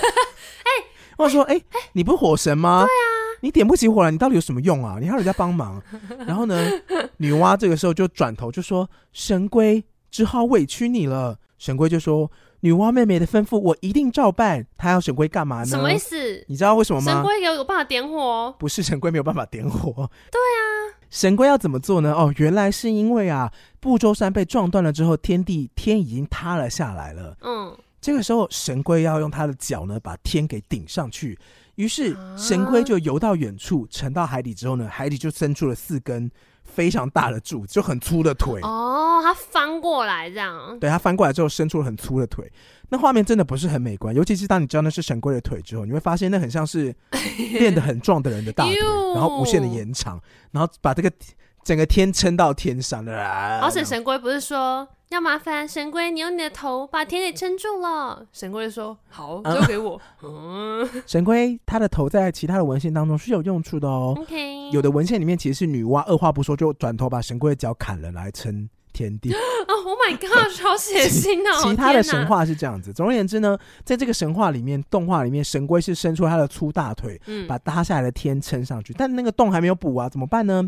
我说：“哎、欸，你不是火神吗？”对啊。你点不起火来，你到底有什么用啊？你还要人家帮忙。然后呢，女娲这个时候就转头就说：“神龟只好委屈你了。”神龟就说：“女娲妹妹的吩咐，我一定照办。”她要神龟干嘛呢？什么意思？你知道为什么吗？神龟有有办法点火？不是神龟没有办法点火。对啊，神龟要怎么做呢？哦，原来是因为啊，不周山被撞断了之后，天地天已经塌了下来了。嗯，这个时候神龟要用他的脚呢，把天给顶上去。于是神龟就游到远处，沉到海底之后呢，海底就伸出了四根非常大的柱子，就很粗的腿。哦，它翻过来这样。对，它翻过来之后伸出了很粗的腿，那画面真的不是很美观。尤其是当你知道那是神龟的腿之后，你会发现那很像是 练得很壮的人的大腿，然后无限的延长，然后把这个整个天撑到天上的。而且神龟不是说。要麻烦神龟，你用你的头把田给撑住了。神龟说：“好，交给我。嗯 ”神龟他的头在其他的文献当中是有用处的哦。OK，有的文献里面其实是女娲二话不说就转头把神龟的脚砍了来撑。天地哦，Oh my God，超血腥哦！其他的神话是这样子。总而言之呢，在这个神话里面，动画里面，神龟是伸出他的粗大腿，嗯，把塌下来的天撑上去。但那个洞还没有补啊，怎么办呢？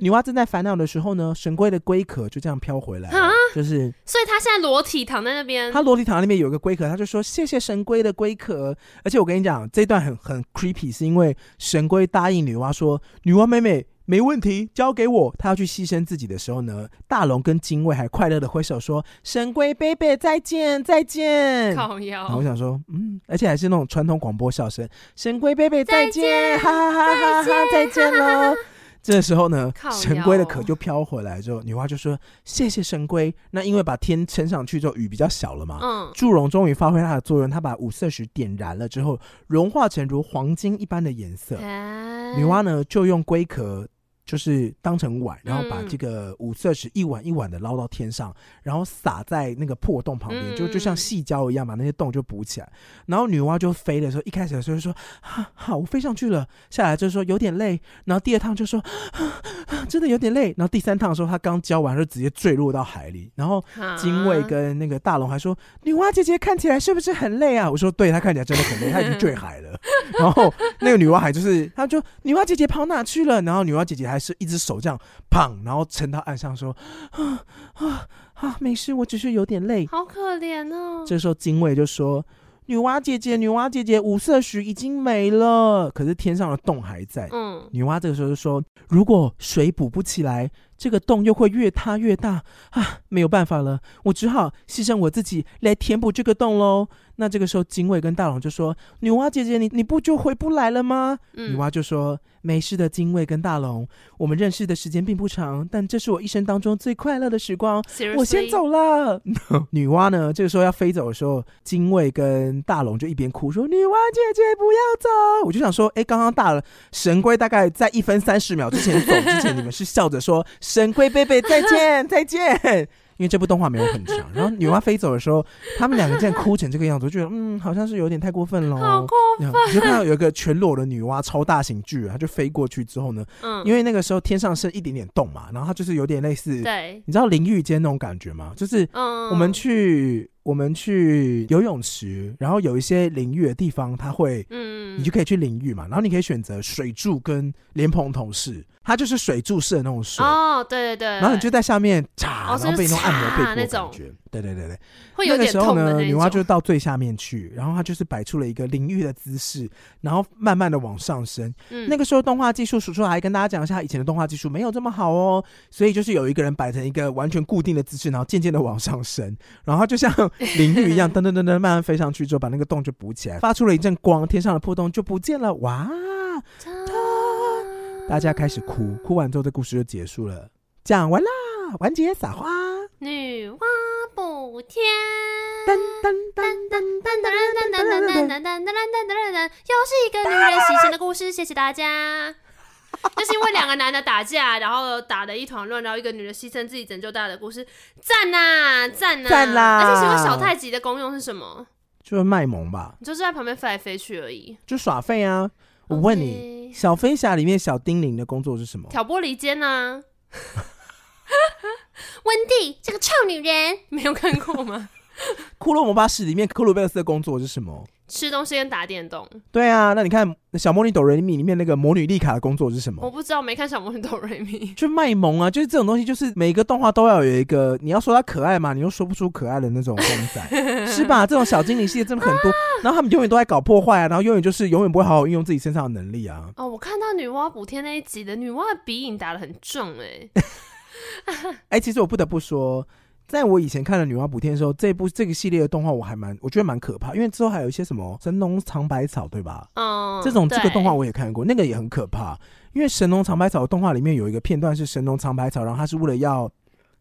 女娲正在烦恼的时候呢，神龟的龟壳就这样飘回来，就是，所以他现在裸体躺在那边。他裸体躺在那边有一个龟壳，他就说谢谢神龟的龟壳。而且我跟你讲，这段很很 creepy，是因为神龟答应女娲说，女娲妹妹。没问题，交给我。他要去牺牲自己的时候呢，大龙跟精卫还快乐的挥手说：“神龟贝贝再见，再见。”靠腰。我想说，嗯，而且还是那种传统广播笑声：“神龟贝贝再见，哈哈哈哈哈，再见喽。”这时候呢，神龟的壳就飘回来之后，女娲就说：“谢谢神龟。”那因为把天撑上去之后，雨比较小了嘛。嗯。祝融终于发挥它的作用，他把五色石点燃了之后，融化成如黄金一般的颜色。欸、女娲呢，就用龟壳。就是当成碗，然后把这个五色石一碗一碗的捞到天上，嗯、然后撒在那个破洞旁边，嗯、就就像细胶一样，把那些洞就补起来。然后女娲就飞的时候，一开始的时候就说：“啊，好，我飞上去了。”下来就说有点累。然后第二趟就说：“啊，啊真的有点累。”然后第三趟的时候，她刚教完就直接坠落到海里。然后精卫跟那个大龙还说：“女娲姐姐看起来是不是很累啊？”我说：“对，她看起来真的很累，她已经坠海了。”然后那个女娲还就是，她就女娲姐姐跑哪去了？然后女娲姐姐还。是一只手这样砰，然后沉到岸上说：“ 啊啊啊，没事，我只是有点累。”好可怜哦。这时候精卫就说：“女娲姐姐，女娲姐姐，五色石已经没了，可是天上的洞还在。”嗯，女娲这个时候就说：“如果水补不起来，这个洞又会越塌越大啊，没有办法了，我只好牺牲我自己来填补这个洞喽。”那这个时候，精卫跟大龙就说：“女娲姐姐，你你不就回不来了吗？”嗯、女娲就说：“没事的，精卫跟大龙，我们认识的时间并不长，但这是我一生当中最快乐的时光。我先走了。”女娲呢，这个时候要飞走的时候，精卫跟大龙就一边哭说：“女娲姐姐不要走。”我就想说：“哎，刚刚大了神龟大概在一分三十秒之前走之前，你们是笑着说‘神龟贝贝再见再见’。”因为这部动画没有很长。然后女娲飞走的时候，他们两个竟然哭成这个样子，我觉得嗯，好像是有点太过分了。好过分！你就看到有一个全裸的女娲，超大型巨人，他就飞过去之后呢，嗯，因为那个时候天上剩一点点洞嘛，然后他就是有点类似，对，你知道淋浴间那种感觉吗？就是我们去。我们去游泳池，然后有一些淋浴的地方，它会，嗯，你就可以去淋浴嘛。然后你可以选择水柱跟莲蓬头式，它就是水柱式的那种水。哦，对对对。然后你就在下面擦，然后被那种按摩背部的感觉。对对对对。会有点痛的那种。那个时候呢，女娲就到最下面去，然后她就是摆出了一个淋浴的姿势，然后慢慢的往上升。嗯。那个时候动画技术，叔叔还跟大家讲一下，以前的动画技术没有这么好哦，所以就是有一个人摆成一个完全固定的姿势，然后渐渐的往上升，然后就像。淋浴一样，噔噔噔噔，慢慢飞上去之后，把那个洞就补起来，发出了一阵光，天上的破洞就不见了。哇！大家开始哭，哭完之后，这故事就结束了，讲完啦，完结撒花。女娲补天，噔噔噔噔噔噔噔噔噔噔噔噔噔噔噔，又是一个女人牺牲的故事，谢谢大家。就是因为两个男的打架，然后打的一团乱，然后一个女的牺牲自己拯救大家的故事，赞呐赞呐赞啦！而且请问小太极的功用是什么？就是卖萌吧，你就是在旁边飞来飞去而已，就耍废啊！我问你小飞侠里面小叮铃的工作是什么？挑拨离间呐！温蒂这个臭女人，没有看过吗？骷髅魔法使里面克鲁贝尔斯的工作是什么？吃东西跟打电动。对啊，那你看小魔女哆瑞咪里面那个魔女丽卡的工作是什么？我不知道，没看小魔女哆瑞咪。就卖萌啊，就是这种东西，就是每个动画都要有一个，你要说它可爱嘛，你又说不出可爱的那种公仔，是吧？这种小精灵系列真的很多，啊、然后他们永远都在搞破坏啊，然后永远就是永远不会好好运用自己身上的能力啊。哦，我看到女娲补天那一集的女娲的鼻影打的很重哎、欸。哎、欸，其实我不得不说。在我以前看了《女娲补天》的时候，这部这个系列的动画我还蛮，我觉得蛮可怕，因为之后还有一些什么神农尝百草，对吧？嗯，这种这个动画我也看过，那个也很可怕。因为神农尝百草的动画里面有一个片段是神农尝百草，然后他是为了要，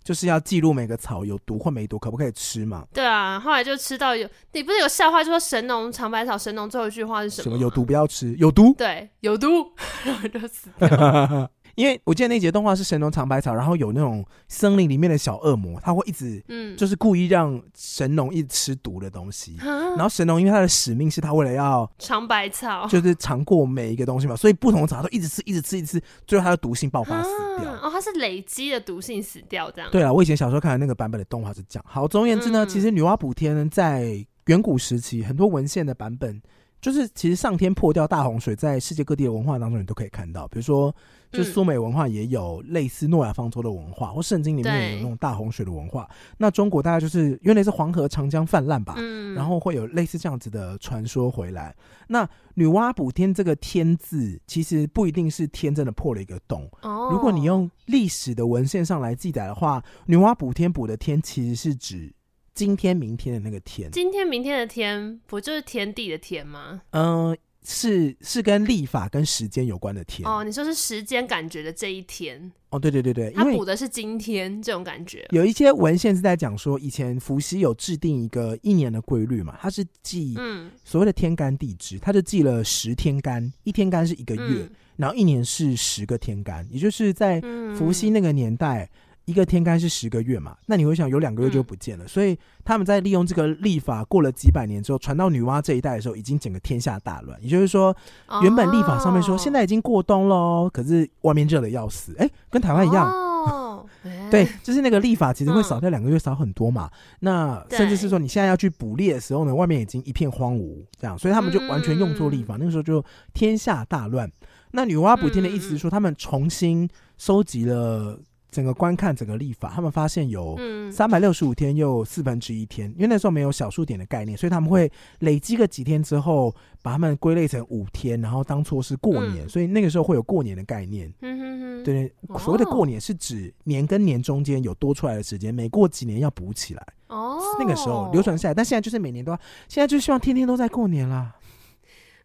就是要记录每个草有毒或没毒，可不可以吃嘛？对啊，后来就吃到有，你不是有笑话，就说神农尝百草，神农最后一句话是什么？什么有毒不要吃，有毒？对，有毒，然后就死掉。因为我记得那集动画是神农尝百草，然后有那种森林里面的小恶魔，他会一直，嗯，就是故意让神农一直吃毒的东西。嗯、然后神农因为他的使命是他为了要尝百草，就是尝过每一个东西嘛，所以不同的草都一直吃，一直吃，一直吃，最后他的毒性爆发死掉。哦，他是累积的毒性死掉这样。对啊，我以前小时候看的那个版本的动画是这样。好，总而言之呢，嗯、其实女娲补天呢，在远古时期很多文献的版本，就是其实上天破掉大洪水，在世界各地的文化当中你都可以看到，比如说。就苏美文化也有类似诺亚方舟的文化，或圣经里面有那种大洪水的文化。那中国大概就是因为那是黄河、长江泛滥吧，嗯、然后会有类似这样子的传说回来。那女娲补天这个“天”字，其实不一定是天真的破了一个洞。哦，如果你用历史的文献上来记载的话，女娲补天补的“天”其实是指今天、明天的那个“天”。今天、明天的“天”不就是天地的“天”吗？嗯、呃。是是跟立法跟时间有关的天哦，你说是时间感觉的这一天哦，对对对对，他补的是今天这种感觉。有一些文献是在讲说，以前伏羲有制定一个一年的规律嘛，他是记嗯所谓的天干地支，他就记了十天干，一天干是一个月，嗯、然后一年是十个天干，也就是在伏羲那个年代。嗯一个天干是十个月嘛？那你会想有两个月就不见了，嗯、所以他们在利用这个历法，过了几百年之后，传到女娲这一代的时候，已经整个天下大乱。也就是说，原本历法上面说现在已经过冬喽，可是外面热的要死，哎、欸，跟台湾一样。哦、对，就是那个历法其实会少掉两个月，少很多嘛。嗯、那甚至是说你现在要去捕猎的时候呢，外面已经一片荒芜，这样，所以他们就完全用错历法。嗯、那个时候就天下大乱。那女娲补天的意思是说，他们重新收集了。整个观看整个历法，他们发现有三百六十五天又四分之一天，因为那时候没有小数点的概念，所以他们会累积个几天之后，把它们归类成五天，然后当做是过年，嗯、所以那个时候会有过年的概念。嗯哼哼，对，所谓的过年是指年跟年中间有多出来的时间，每过几年要补起来。哦，那个时候流传下来，但现在就是每年都要，现在就希望天天都在过年啦。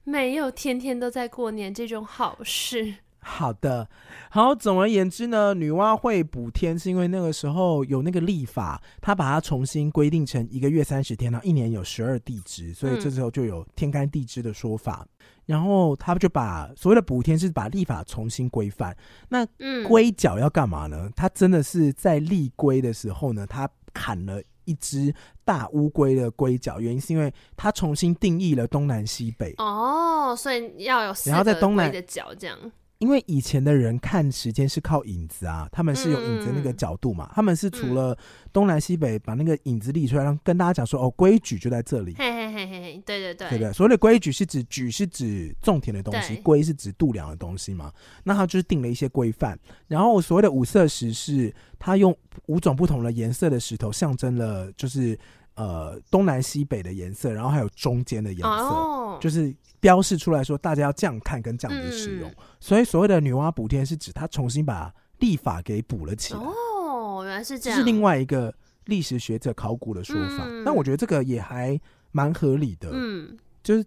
没有天天都在过年这种好事。好的，好。总而言之呢，女娲会补天，是因为那个时候有那个历法，她把它重新规定成一个月三十天，然后一年有十二地支，所以这时候就有天干地支的说法。嗯、然后他就把所谓的补天是把历法重新规范。那嗯，龟脚要干嘛呢？他真的是在立龟的时候呢，他砍了一只大乌龟的龟脚，原因是因为他重新定义了东南西北。哦，所以要有四个龟的脚这样。因为以前的人看时间是靠影子啊，他们是有影子那个角度嘛，嗯、他们是除了东南西北把那个影子立出来，让跟大家讲说哦，规矩就在这里。嘿嘿嘿嘿，对对对，对对，所谓的规矩是指矩是指种田的东西，规是指度量的东西嘛。那他就是定了一些规范，然后所谓的五色石是他用五种不同的颜色的石头象征了就是。呃，东南西北的颜色，然后还有中间的颜色，哦、就是标示出来说大家要这样看跟这样子使用。嗯、所以所谓的女娲补天是指他重新把历法给补了起来。哦，原来是这样，这是另外一个历史学者考古的说法。嗯、但我觉得这个也还蛮合理的。嗯，就是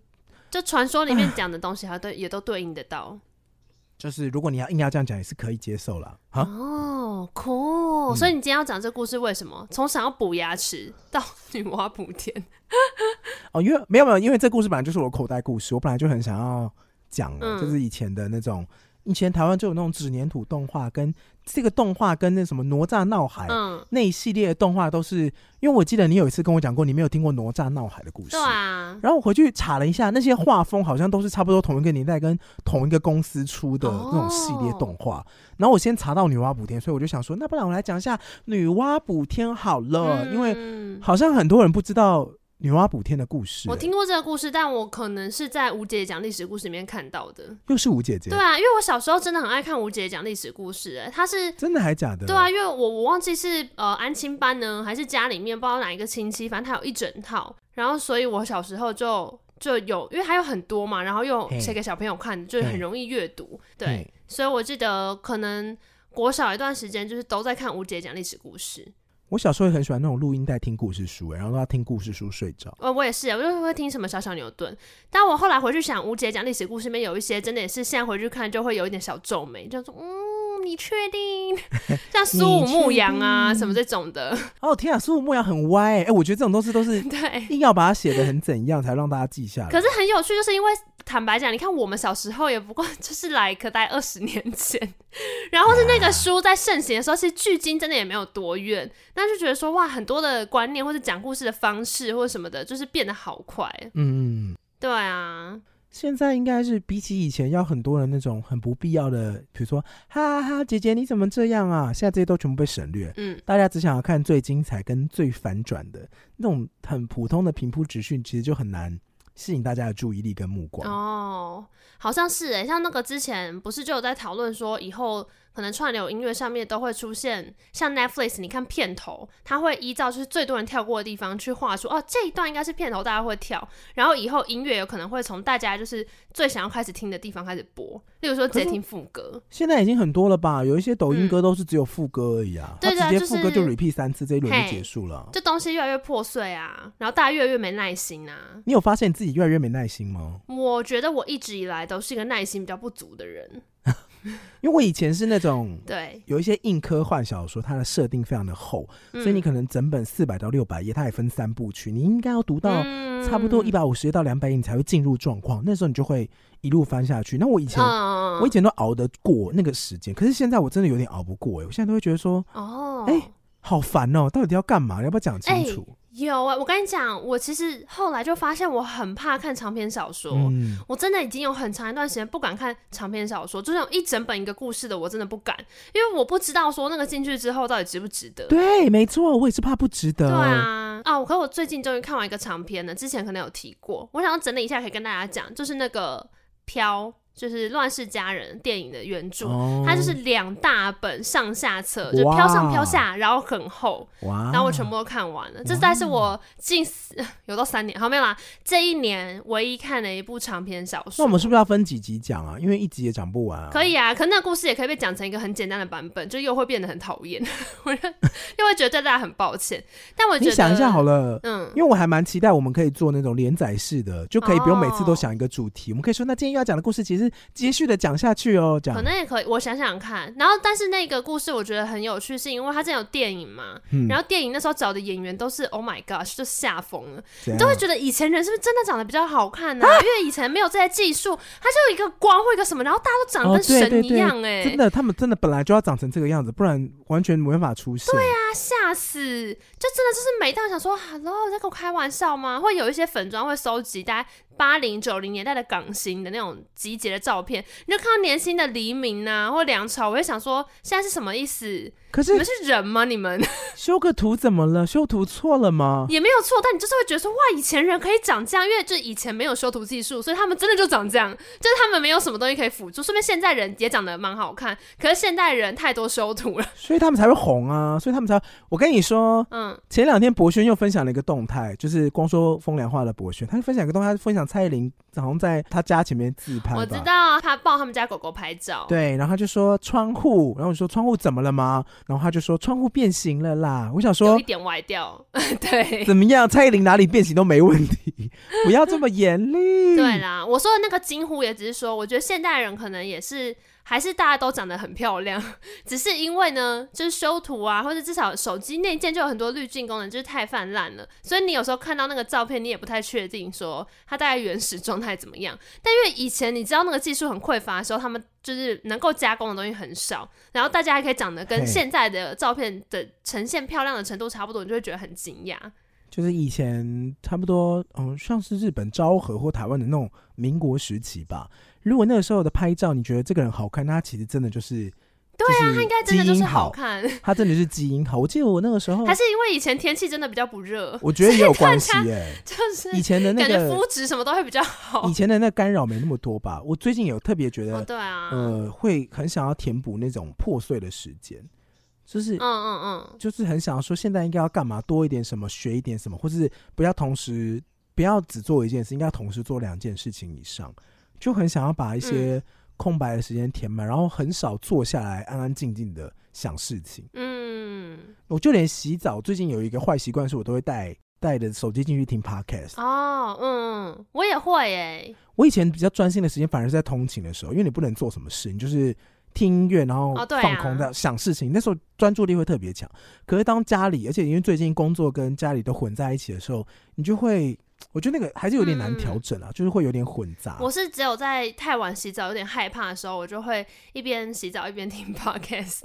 就传说里面讲的东西，还都也都对应得到。就是如果你要硬要这样讲，也是可以接受了。哦，酷！所以你今天要讲这故事，为什么从、嗯、想要补牙齿到女娲补天？哦，因为没有没有，因为这故事本来就是我口袋故事，我本来就很想要讲，嗯、就是以前的那种。以前台湾就有那种纸黏土动画，跟这个动画跟那什么哪吒闹海、嗯、那一系列的动画都是，因为我记得你有一次跟我讲过，你没有听过哪吒闹海的故事。对啊。然后我回去查了一下，那些画风好像都是差不多同一个年代跟同一个公司出的那种系列动画。哦、然后我先查到女娲补天，所以我就想说，那不然我来讲一下女娲补天好了，嗯、因为好像很多人不知道。女娲补天的故事，我听过这个故事，但我可能是在吴姐讲历史故事里面看到的。又是吴姐姐？对啊，因为我小时候真的很爱看吴姐讲历史故事，哎，她是真的还假的？对啊，因为我我忘记是呃安亲班呢，还是家里面不知道哪一个亲戚，反正她有一整套，然后所以我小时候就就有，因为还有很多嘛，然后又写给小朋友看，就很容易阅读。对，所以我记得可能国小一段时间就是都在看吴姐讲历史故事。我小时候也很喜欢那种录音带听故事书，然后都要听故事书睡着。呃，我也是，我就会听什么小小牛顿。但我后来回去想，吴姐讲历史故事里面有一些真的也是，现在回去看就会有一点小皱眉，就说嗯，你确定？像苏武牧羊啊什么这种的。哦天啊，苏武牧羊很歪哎、欸，我觉得这种东西都是 对，硬要把它写的很怎样才让大家记下来。可是很有趣，就是因为。坦白讲，你看我们小时候也不过就是来可待二十年前，然后是那个书在盛行的时候，其实距今真的也没有多远，那就觉得说哇，很多的观念或者讲故事的方式或者什么的，就是变得好快。嗯，对啊，现在应该是比起以前要很多人那种很不必要的，比如说哈哈哈，姐姐你怎么这样啊？现在这些都全部被省略，嗯，大家只想要看最精彩跟最反转的那种很普通的平铺直叙，其实就很难。吸引大家的注意力跟目光哦，好像是哎，像那个之前不是就有在讨论说以后。可能串流音乐上面都会出现，像 Netflix，你看片头，它会依照就是最多人跳过的地方去画出哦，这一段应该是片头，大家会跳。然后以后音乐有可能会从大家就是最想要开始听的地方开始播，例如说直接听副歌。现在已经很多了吧？有一些抖音歌都是只有副歌而已啊，对、嗯、直接副歌就 repeat 三次，这一轮就结束了。这东西越来越破碎啊，然后大家越来越没耐心啊。你有发现你自己越来越没耐心吗？我觉得我一直以来都是一个耐心比较不足的人。因为我以前是那种对，有一些硬科幻小说，它的设定非常的厚，所以你可能整本四百到六百页，它也分三部曲，你应该要读到差不多一百五十页到两百页，你才会进入状况。那时候你就会一路翻下去。那我以前我以前都熬得过那个时间，可是现在我真的有点熬不过哎，我现在都会觉得说哦，哎，好烦哦，到底要干嘛？要不要讲清楚？有啊，我跟你讲，我其实后来就发现，我很怕看长篇小说。嗯，我真的已经有很长一段时间不敢看长篇小说，就是一整本一个故事的，我真的不敢，因为我不知道说那个进去之后到底值不值得。对，没错，我也是怕不值得。对啊，啊，可我最近终于看完一个长篇了，之前可能有提过，我想要整理一下，可以跟大家讲，就是那个飘。就是《乱世佳人》电影的原著，哦、它就是两大本上下册，就飘上飘下，然后很厚，哇然后我全部都看完了。这大概是我近有到三年，好没有啦，这一年唯一看的一部长篇小说。那我们是不是要分几集讲啊？因为一集也讲不完啊。可以啊，可那故事也可以被讲成一个很简单的版本，就又会变得很讨厌，我又会觉得对大家很抱歉。但我觉得你想一下好了，嗯，因为我还蛮期待我们可以做那种连载式的，就可以不用每次都想一个主题，哦、我们可以说那今天又要讲的故事其实。继续的讲下去哦，讲可能也可以，我想想看。然后，但是那个故事我觉得很有趣，是因为它真的有电影嘛。嗯、然后电影那时候找的演员都是 Oh my gosh，就吓疯了。你都会觉得以前人是不是真的长得比较好看呢、啊？啊、因为以前没有这些技术，它就有一个光或一个什么，然后大家都长得跟神一样哎、欸。真的，他们真的本来就要长成这个样子，不然完全没办法出现。对啊，吓死，就真的就是每当想说 “hello”，在跟我开玩笑吗？会有一些粉妆会收集大概八零九零年代的港星的那种集结的照片，你就看到年轻的黎明啊，或梁朝，我就想说现在是什么意思？可是你们是人吗？你们修个图怎么了？修图错了吗？也没有错，但你就是会觉得说哇，以前人可以长这样，因为就以前没有修图技术，所以他们真的就长这样，就是他们没有什么东西可以辅助。说明现在人也长得蛮好看，可是现代人太多修图了，所以他们才会红啊！所以他们才……我跟你说，嗯，前两天博轩又分享了一个动态，就是光说风凉话的博轩，他就分享一个动态，他分享蔡依林好像在他家前面自拍，我知道他抱他们家狗狗拍照，对，然后他就说窗户，然后我说窗户怎么了吗？然后他就说窗户。变形了啦！我想说，有一点歪掉，对，怎么样？蔡依林哪里变形都没问题，不要这么严厉。对啦，我说的那个惊呼也只是说，我觉得现代人可能也是。还是大家都长得很漂亮，只是因为呢，就是修图啊，或者至少手机内建就有很多滤镜功能，就是太泛滥了，所以你有时候看到那个照片，你也不太确定说它大概原始状态怎么样。但因为以前你知道那个技术很匮乏的时候，他们就是能够加工的东西很少，然后大家还可以长得跟现在的照片的呈现漂亮的程度差不多，你就会觉得很惊讶。就是以前差不多，嗯，像是日本昭和或台湾的那种民国时期吧。如果那个时候的拍照，你觉得这个人好看，那他其实真的就是，对啊，他应该真的就是好看，他真的是基因好。我记得我那个时候，还是因为以前天气真的比较不热，我觉得也有关系耶。就是以前的那个肤质什么都会比较好，以前的那干扰没那么多吧。我最近有特别觉得，哦，对啊，呃，会很想要填补那种破碎的时间，就是嗯嗯嗯，就是很想要说，现在应该要干嘛，多一点什么，学一点什么，或是不要同时不要只做一件事，应该同时做两件事情以上。就很想要把一些空白的时间填满，嗯，然后很少坐下来安安静静的想事情。嗯，我就连洗澡，最近有一个坏习惯，是我都会带带着手机进去听 podcast。哦，嗯，我也会诶。我以前比较专心的时间，反而是在通勤的时候，因为你不能做什么事，你就是听音乐，然后放空的想事情。哦，那时候专注力会特别强。可是当家里，而且因为最近工作跟家里都混在一起的时候，你就会。我觉得那个还是有点难调整啊，嗯，就是会有点混杂。我是只有在太晚洗澡有点害怕的时候，我就会一边洗澡一边听 podcast。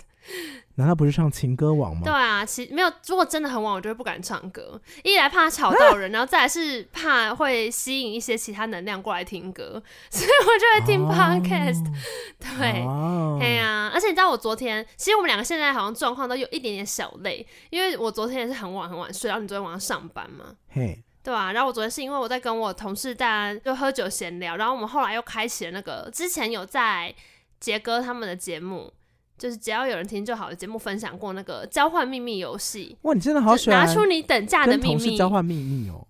难道不是唱情歌王吗？对啊，其实没有。如果真的很晚，我就会不敢唱歌，一来怕吵到人，啊，然后再来是怕会吸引一些其他能量过来听歌，所以我就会听 podcast，哦。对，哦，哎呀，啊，而且你知道我昨天，其实我们两个现在好像状况都有一点点小累，因为我昨天也是很晚很晚睡，然后你昨天晚上上班嘛。嘿。对啊，然后我昨天是因为我在跟我同事大家就喝酒闲聊，然后我们后来又开启了那个之前有在杰哥他们的节目，就是只要有人听就好的节目分享过那个交换秘密游戏。哇，你真的好喜欢拿出你等价的秘密，交换秘密哦。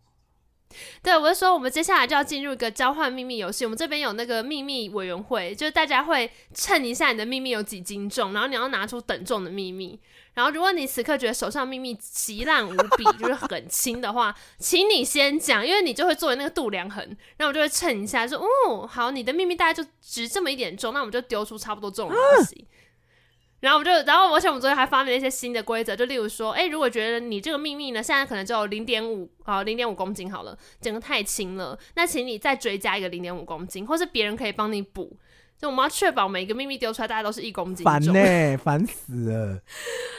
对，我就说我们接下来就要进入一个交换秘密游戏，我们这边有那个秘密委员会，就是大家会称一下你的秘密有几斤重，然后你要拿出等重的秘密。然后，如果你此刻觉得手上秘密极烂无比，就是很轻的话，请你先讲，因为你就会作为那个度量衡，然后我就会称一下，说，哦，好，你的秘密大概就值这么一点重，那我们就丢出差不多这种东西。啊、然后我们就，然后而且我们昨天还发明了一些新的规则，就例如说，哎，如果觉得你这个秘密呢，现在可能只有零点五，好，零点五公斤好了，整个太轻了，那请你再追加一个零点五公斤，或是别人可以帮你补。就我们要确保每一个秘密丢出来，大家都是一公斤重。烦呢、欸，烦死了。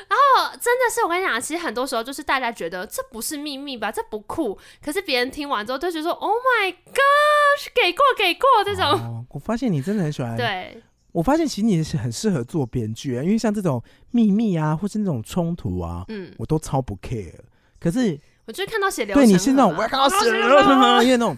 然后真的是我跟你讲，其实很多时候就是大家觉得这不是秘密吧，这不酷。可是别人听完之后就觉得说：“Oh my god，给过给过这种。哦”我发现你真的很喜欢。对，我发现其实你是很适合做编剧，因为像这种秘密啊，或是那种冲突啊，嗯，我都超不 care。可是。我就看到血流，对你是那种我要看到血流，因为那种，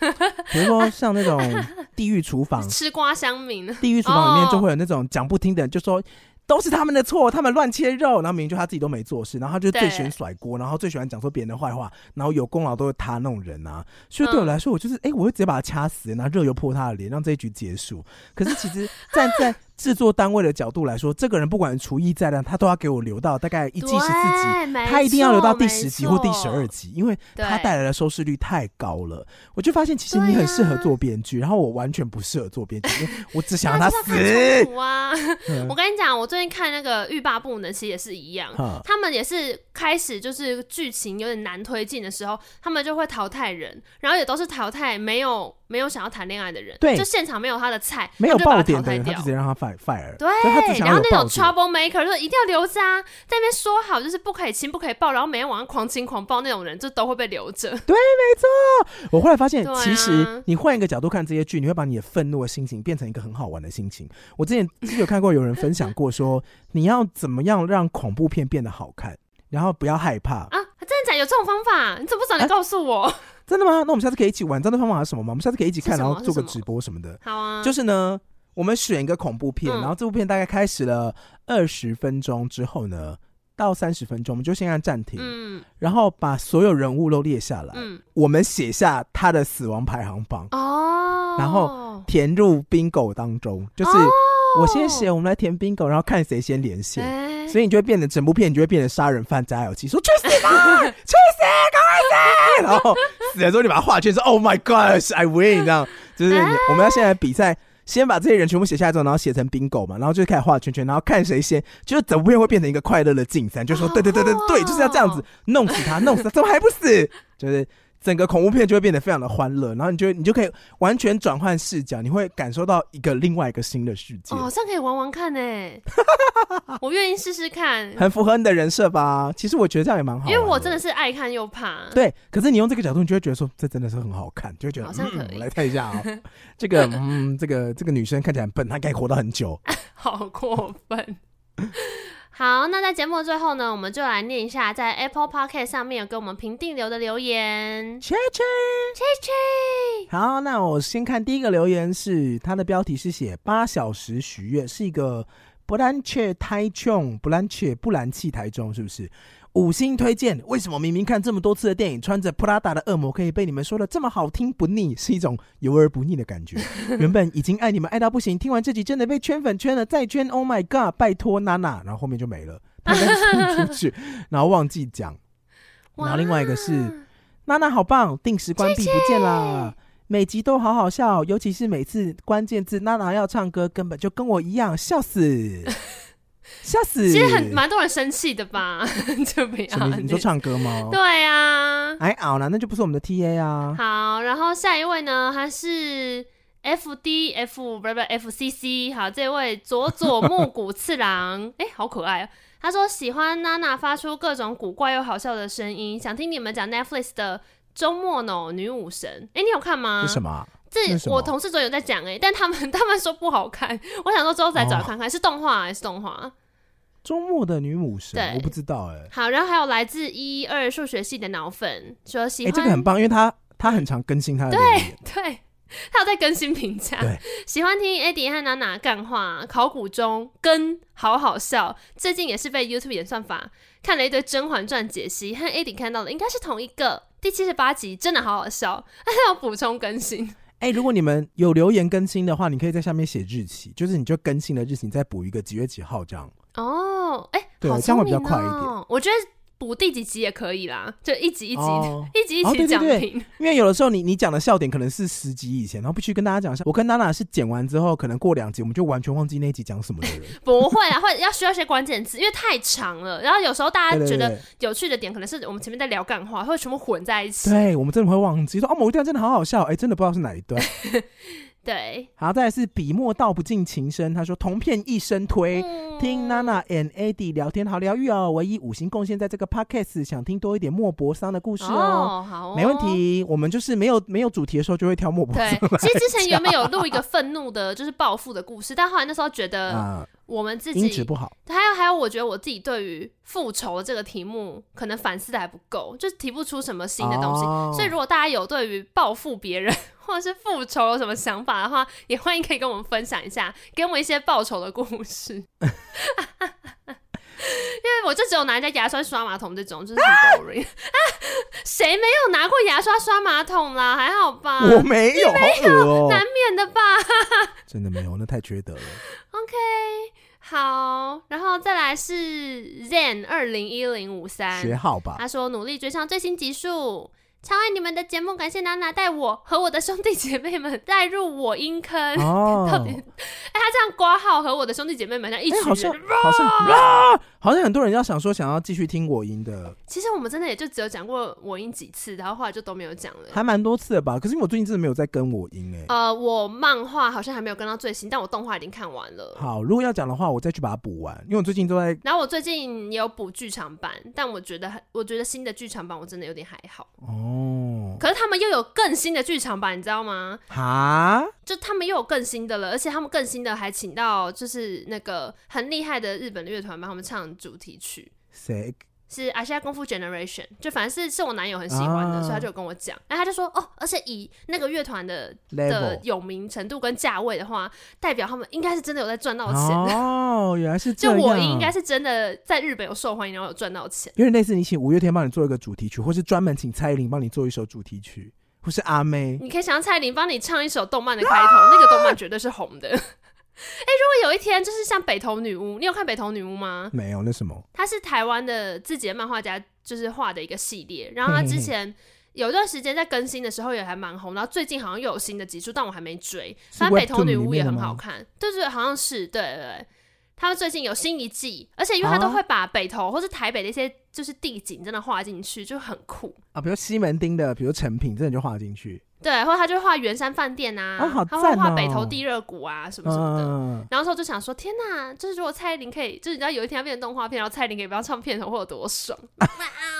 比如说像那种 地狱厨房，吃瓜乡民，地狱厨房里面就会有那种讲不听的人，就说都是他们的错，他们乱切肉，然后明明就他自己都没做事，然后他就最喜欢甩锅，然后最喜欢讲说别人的坏话，然后有功劳都是他那种人啊。所以对我来说，我就是哎、欸，我会直接把他掐死，然后热油泼他的脸，让这一局结束。可是其实站在制作单位的角度来说，这个人不管厨艺再烂，他都要给我留到大概一季十四集，他一定要留到第十集或第十二集，因为他带来的收视率太高了。我就发现，其实你很适合做编剧，然后我完全不适合做编剧，因为我只想让他死。啊！我跟你讲，我最近看那个欲罢不能，其实也是一样，他们也是开始就是剧情有点难推进的时候，他们就会淘汰人，然后也都是淘汰没有没有想要谈恋爱的人，对，就现场没有他的菜，没有爆点的人，他就直接让他 fire。fire，对，然后那种 trouble maker 就一定要留着啊，在那边说好就是不可以亲不可以抱，然后每天晚上狂亲狂抱那种人，就都会被留着。对，没错。我后来发现，啊、其实你换一个角度看这些剧，你会把你的愤怒的心情变成一个很好玩的心情。我之前有看过有人分享过说，你要怎么样让恐怖片变得好看，然后不要害怕啊？真的假的？有这种方法？你怎么不早点告诉我？啊真的吗？那我们下次可以一起玩。这样的方法是什么吗？我们下次可以一起看，然后做个直播什么的。好啊。就是呢，我们选一个恐怖片，嗯、然后这部片大概开始了二十分钟之后呢，到三十分钟，我们就先按暂停。嗯。然后把所有人物都列下来。嗯。我们写下他的死亡排行榜。哦。然后填入 bingo 当中，就是我先写，我们来填 bingo，然后看谁先连线。欸所以你就会变得整部片，你就会变成杀人犯加油器，说去死吧，去死，赶快死！然后死了之后，你把它画圈，说 Oh my gosh，I win！这样就是我们要现在比赛，先把这些人全部写下来之后，然后写成 bingo 嘛，然后就开始画圈圈，然后看谁先，就是整部片会变成一个快乐的竞赛，就说对对对对对，就是要这样子弄死他，弄死他，怎么还不死？就是。整个恐怖片就会变得非常的欢乐，然后你就你就可以完全转换视角，你会感受到一个另外一个新的世界。哦，这样可以玩玩看呢，我愿意试试看。很符合你的人设吧？其实我觉得这样也蛮好，因为我真的是爱看又怕。对，可是你用这个角度，你就会觉得说这真的是很好看，就会觉得好像可以。嗯、来看一下啊、喔，这个嗯，这个这个女生看起来很笨，她可以活到很久，好过分。好，那在节目的最后呢，我们就来念一下在 Apple Podcast 上面有给我们评定留的留言。切切切切。好，那我先看第一个留言是，它的标题是写八小时许愿，是一个不兰切台中，不兰切不兰气台中，是不是？五星推荐，为什么明明看这么多次的电影，穿着 Prada 的恶魔可以被你们说的这么好听不腻，是一种油而不腻的感觉。原本已经爱你们爱到不行，听完这集真的被圈粉圈了，再圈，Oh my God，拜托娜娜，然后后面就没了，他们出去，然后忘记讲。然后另外一个是娜娜好棒，定时关闭不见啦，每集都好好笑，尤其是每次关键字娜娜要唱歌，根本就跟我一样，笑死。笑死！其实很蛮多人生气的吧？就不要你说唱歌吗？对啊，哎熬了，那就不是我们的 T A 啊。好，然后下一位呢，他是 F D F 不是不是 F C C。好，这位佐佐木古次郎，哎、欸，好可爱啊！他说喜欢娜娜发出各种古怪又好笑的声音，想听你们讲 Netflix 的周末呢女武神。哎、欸，你有看吗？是什么？这我同事总有在讲哎、欸，但他们他们说不好看。我想说之后再找看看，哦、是动画还是动画？周末的女武神，我不知道哎、欸。好，然后还有来自一二数学系的脑粉说喜欢，这个很棒，因为他他很常更新他的对 对，他有在更新评价，喜欢听 Eddie 和娜娜干话，考古中跟好好笑，最近也是被 YouTube 演算法看了一堆《甄嬛传》解析，和 Eddie 看到的应该是同一个，第七十八集真的好好笑，还要补充更新。哎、欸，如果你们有留言更新的话，你可以在下面写日期，就是你就更新的日期，你再补一个几月几号这样。哦，哎、欸，对，哦、这样会比较快一点。我觉得补第几集也可以啦，就一集一集，哦、一集一集讲评、哦。因为有的时候你你讲的笑点可能是十集以前，然后必须跟大家讲一下。我跟娜娜是剪完之后，可能过两集我们就完全忘记那一集讲什么的人。不会啊，会要需要一些关键词，因为太长了。然后有时候大家觉得有趣的点，可能是我们前面在聊干话，会全部混在一起。对，我们真的会忘记说哦，某一段真的好好笑，哎、欸，真的不知道是哪一段。对，好，再来是笔墨道不尽情深。他说同片一生推，嗯、听娜娜 and Eddie 聊天好疗愈哦。唯一五星贡献在这个 podcast，想听多一点莫泊桑的故事哦。哦好哦，没问题。我们就是没有没有主题的时候，就会挑莫泊桑。对，其实之前原本有录一个愤怒的，就是报复的故事，但后来那时候觉得 我们自己、呃、音质不好。还有还有，我觉得我自己对于复仇这个题目，可能反思的还不够，就是提不出什么新的东西。哦、所以如果大家有对于报复别人，或者是复仇有什么想法的话，也欢迎可以跟我们分享一下，给我们一些报仇的故事。因为我就只有拿人家牙刷刷马桶这种，就是很 boring 啊！谁、啊、没有拿过牙刷刷马桶啦？还好吧？我没有，没有，喔、难免的吧？真的没有，那太缺德了。OK，好，然后再来是 Zen 二零一零五三学号吧。他说努力追上最新集数。超爱你们的节目，感谢娜娜带我和我的兄弟姐妹们带入我音坑。哦，到底，哎、欸，他这样挂号和我的兄弟姐妹们，像一群人，欸、好像好像 啊，好像很多人要想说想要继续听我音的。其实我们真的也就只有讲过我音几次，然后后来就都没有讲了，还蛮多次的吧？可是因为我最近真的没有在跟我音哎。呃，我漫画好像还没有跟到最新，但我动画已经看完了。好，如果要讲的话，我再去把它补完，因为我最近都在。然后我最近也有补剧场版，但我觉得我觉得新的剧场版我真的有点还好哦。可是他们又有更新的剧场版，你知道吗？啊，就他们又有更新的了，而且他们更新的还请到就是那个很厉害的日本的乐团帮他们唱主题曲。谁？是《阿西亚功夫 Generation》，就反正是是我男友很喜欢的，啊、所以他就跟我讲，然后他就说哦，而且以那个乐团的的有名程度跟价位的话，代表他们应该是真的有在赚到钱的哦。原来是这样，就我应该是真的在日本有受欢迎，然后有赚到钱。因为类似你请五月天帮你做一个主题曲，或是专门请蔡依林帮你做一首主题曲，或是阿妹，你可以想象蔡依林帮你唱一首动漫的开头，啊、那个动漫绝对是红的。哎、欸，如果有一天就是像北投女巫，你有看北投女巫吗？没有，那什么？她是台湾的自己的漫画家，就是画的一个系列。然后她之前有一段时间在更新的时候也还蛮红，然后最近好像又有新的集数，但我还没追。反正北投女巫也很好看，对对，好像是对对对。他们最近有新一季，而且因为他都会把北投或是台北的一些就是地景真的画进去，就很酷啊。比如西门町的，比如成品，真的就画进去。对，或者他就画圆山饭店啊，哦哦、他会画北投地热谷啊什么什么的。嗯、然后说就想说，天哪，就是如果蔡依林可以，就是你知道有一天要变成动画片，然后蔡依林可以不要唱片头，会有多爽？哇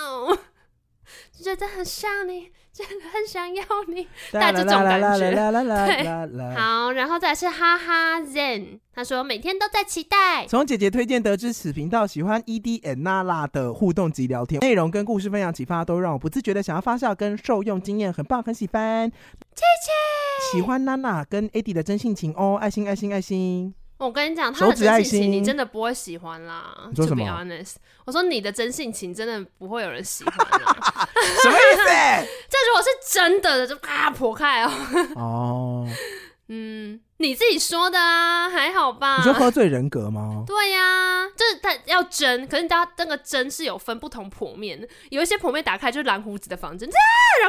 哦，就觉得很像你。真的很想要你，带这种感觉。对，好，然后再是哈哈 Zen，他说每天都在期待。从姐姐推荐得知此频道喜欢 ED and Nala 的互动及聊天内容跟故事分享启发，都让我不自觉的想要发笑跟受用经验，很棒，很喜欢。谢谢，喜欢 Nana 跟 Eddie 的真性情哦，爱心爱心爱心。我跟你讲，他的真性情你真的不会喜欢啦。你说什么 honest，我说你的真性情真的不会有人喜欢啦。什么意思？这如果是真的的，就啪破开哦。哦，嗯，你自己说的啊，还好吧？你说喝醉人格吗？对呀、啊，就是他要真，可是你知道那个真是有分不同剖面，有一些剖面打开就是蓝胡子的房间，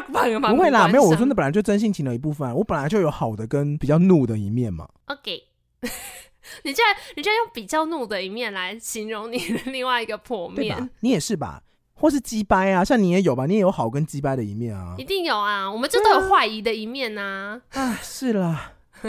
不会啦，没有，我说那本来就真性情的一部分，我本来就有好的跟比较怒的一面嘛。OK。你竟然，你竟然用比较怒的一面来形容你的另外一个破面，你也是吧？或是鸡掰啊？像你也有吧？你也有好跟鸡掰的一面啊？一定有啊！我们这都有坏姨的一面呐！啊，是啦，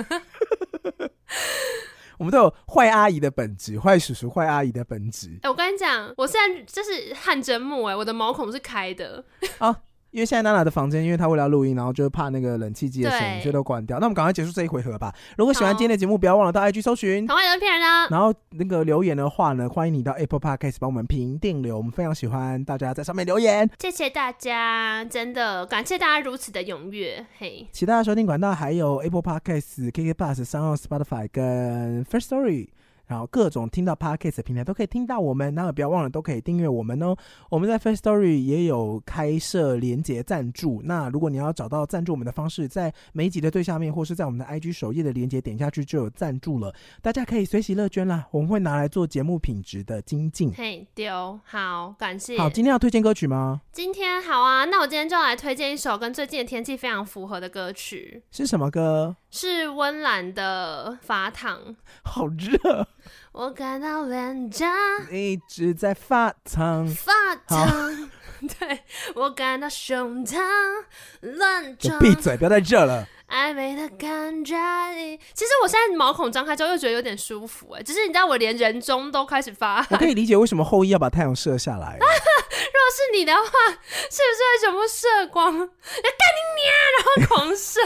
我们都有坏阿姨的本质，坏叔叔、坏阿姨的本质。哎、欸，我跟你讲，我现在这是汗蒸木，哎，我的毛孔是开的啊。因为现在娜娜的房间，因为她为了要录音，然后就怕那个冷气机的声音，以都关掉。那我们赶快结束这一回合吧。如果喜欢今天的节目，不要忘了到 IG 搜寻。童话有人骗人的。然后那个留言的话呢，欢迎你到 Apple Podcast 帮我们评定留，我们非常喜欢大家在上面留言。谢谢大家，真的感谢大家如此的踊跃。嘿，其他的收听管道还有 Apple Podcast、KK Bus、SoundOn、Spotify 跟 First Story。然后各种听到 Podcast 的平台都可以听到我们，然后不要忘了都可以订阅我们哦。我们在 Firstory 也有开设连结赞助，那如果你要找到赞助我们的方式，在每一集的最下面，或是在我们的 IG 首页的连结点下去就有赞助了。大家可以随喜乐捐啦，我们会拿来做节目品质的精进。嘿，丢好，感谢。好，今天要推荐歌曲吗？今天好啊，那我今天就来推荐一首跟最近的天气非常符合的歌曲。是什么歌？是温岚的《发烫》。好热。我感到脸颊一直在发烫，发烫。对，我感到胸膛乱撞。闭嘴，不要再热了。暧昧的感觉，其实我现在毛孔张开之后又觉得有点舒服哎，只是你知道我连人中都开始发汗。我可以理解为什么后羿要把太阳射下来。如果是你的话，是不是会全部射光？要干你娘，然后狂射。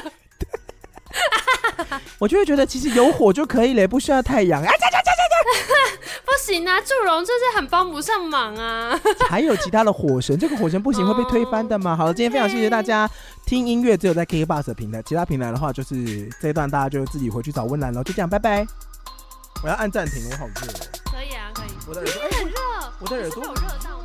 我就会觉得其实有火就可以了，不需要太阳。啊，不行啊，祝融就是很帮不上忙啊。还有其他的火神，这个火神不行会被推翻的嘛？好了，今天非常谢谢大家听音乐，只有在 KKBOX 的平台，其他平台的话就是这一段大家就自己回去找温岚了。就这样，拜拜。我要按暂停，我好热。可以啊，可以。我的耳朵，哎，很热。我的耳朵。